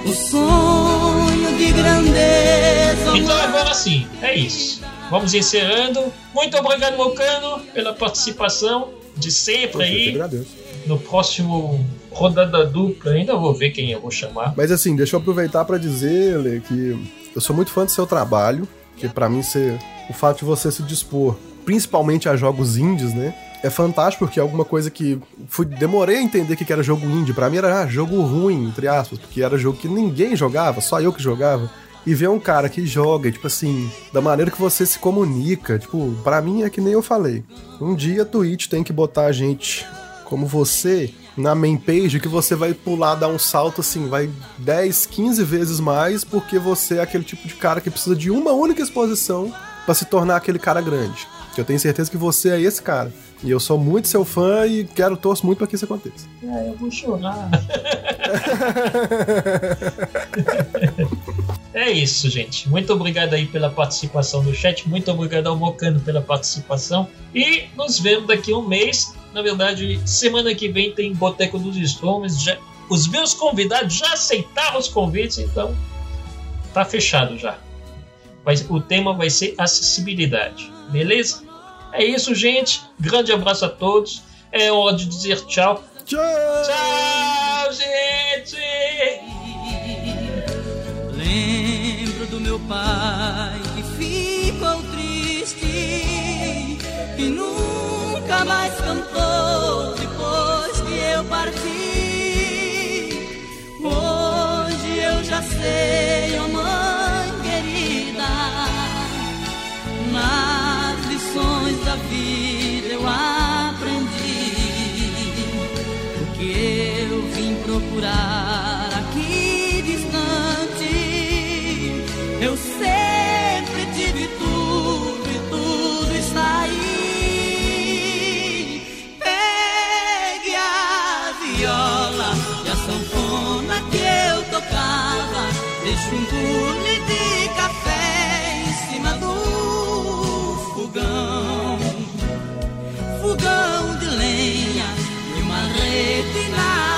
o sonho de grandeza. Então agora sim, é isso. Vamos encerrando. Muito obrigado, Mocano, pela participação de sempre Poxa, aí. agradeço. No próximo rodada dupla, ainda vou ver quem eu vou chamar. Mas assim, deixa eu aproveitar pra dizer, Lê, que eu sou muito fã do seu trabalho, que pra mim ser o fato de você se dispor, principalmente a jogos indies, né? É fantástico porque é alguma coisa que fui, demorei a entender o que era jogo indie. Pra mim era ah, jogo ruim, entre aspas, porque era jogo que ninguém jogava, só eu que jogava. E ver um cara que joga, tipo assim, da maneira que você se comunica, tipo, pra mim é que nem eu falei. Um dia a Twitch tem que botar a gente como você na main page que você vai pular, dar um salto assim, vai 10, 15 vezes mais, porque você é aquele tipo de cara que precisa de uma única exposição pra se tornar aquele cara grande. Que eu tenho certeza que você é esse cara. E eu sou muito seu fã e quero torço muito pra que isso aconteça. Ah, eu vou chorar. É isso, gente. Muito obrigado aí pela participação no chat. Muito obrigado ao Mocano pela participação. E nos vemos daqui a um mês. Na verdade, semana que vem tem Boteco dos Storms. Já, os meus convidados já aceitaram os convites, então tá fechado já. Mas o tema vai ser acessibilidade. Beleza? É isso, gente. Grande abraço a todos. É hora de dizer tchau. Tchau! Tchau, gente! Lembro do meu pai que ficou triste e nunca mais cantou depois que eu parti. Hoje eu já sei, oh mãe querida, nas lições da vida eu aprendi o que eu vim procurar bule de café em cima do fogão. Fogão de lenha e uma rede na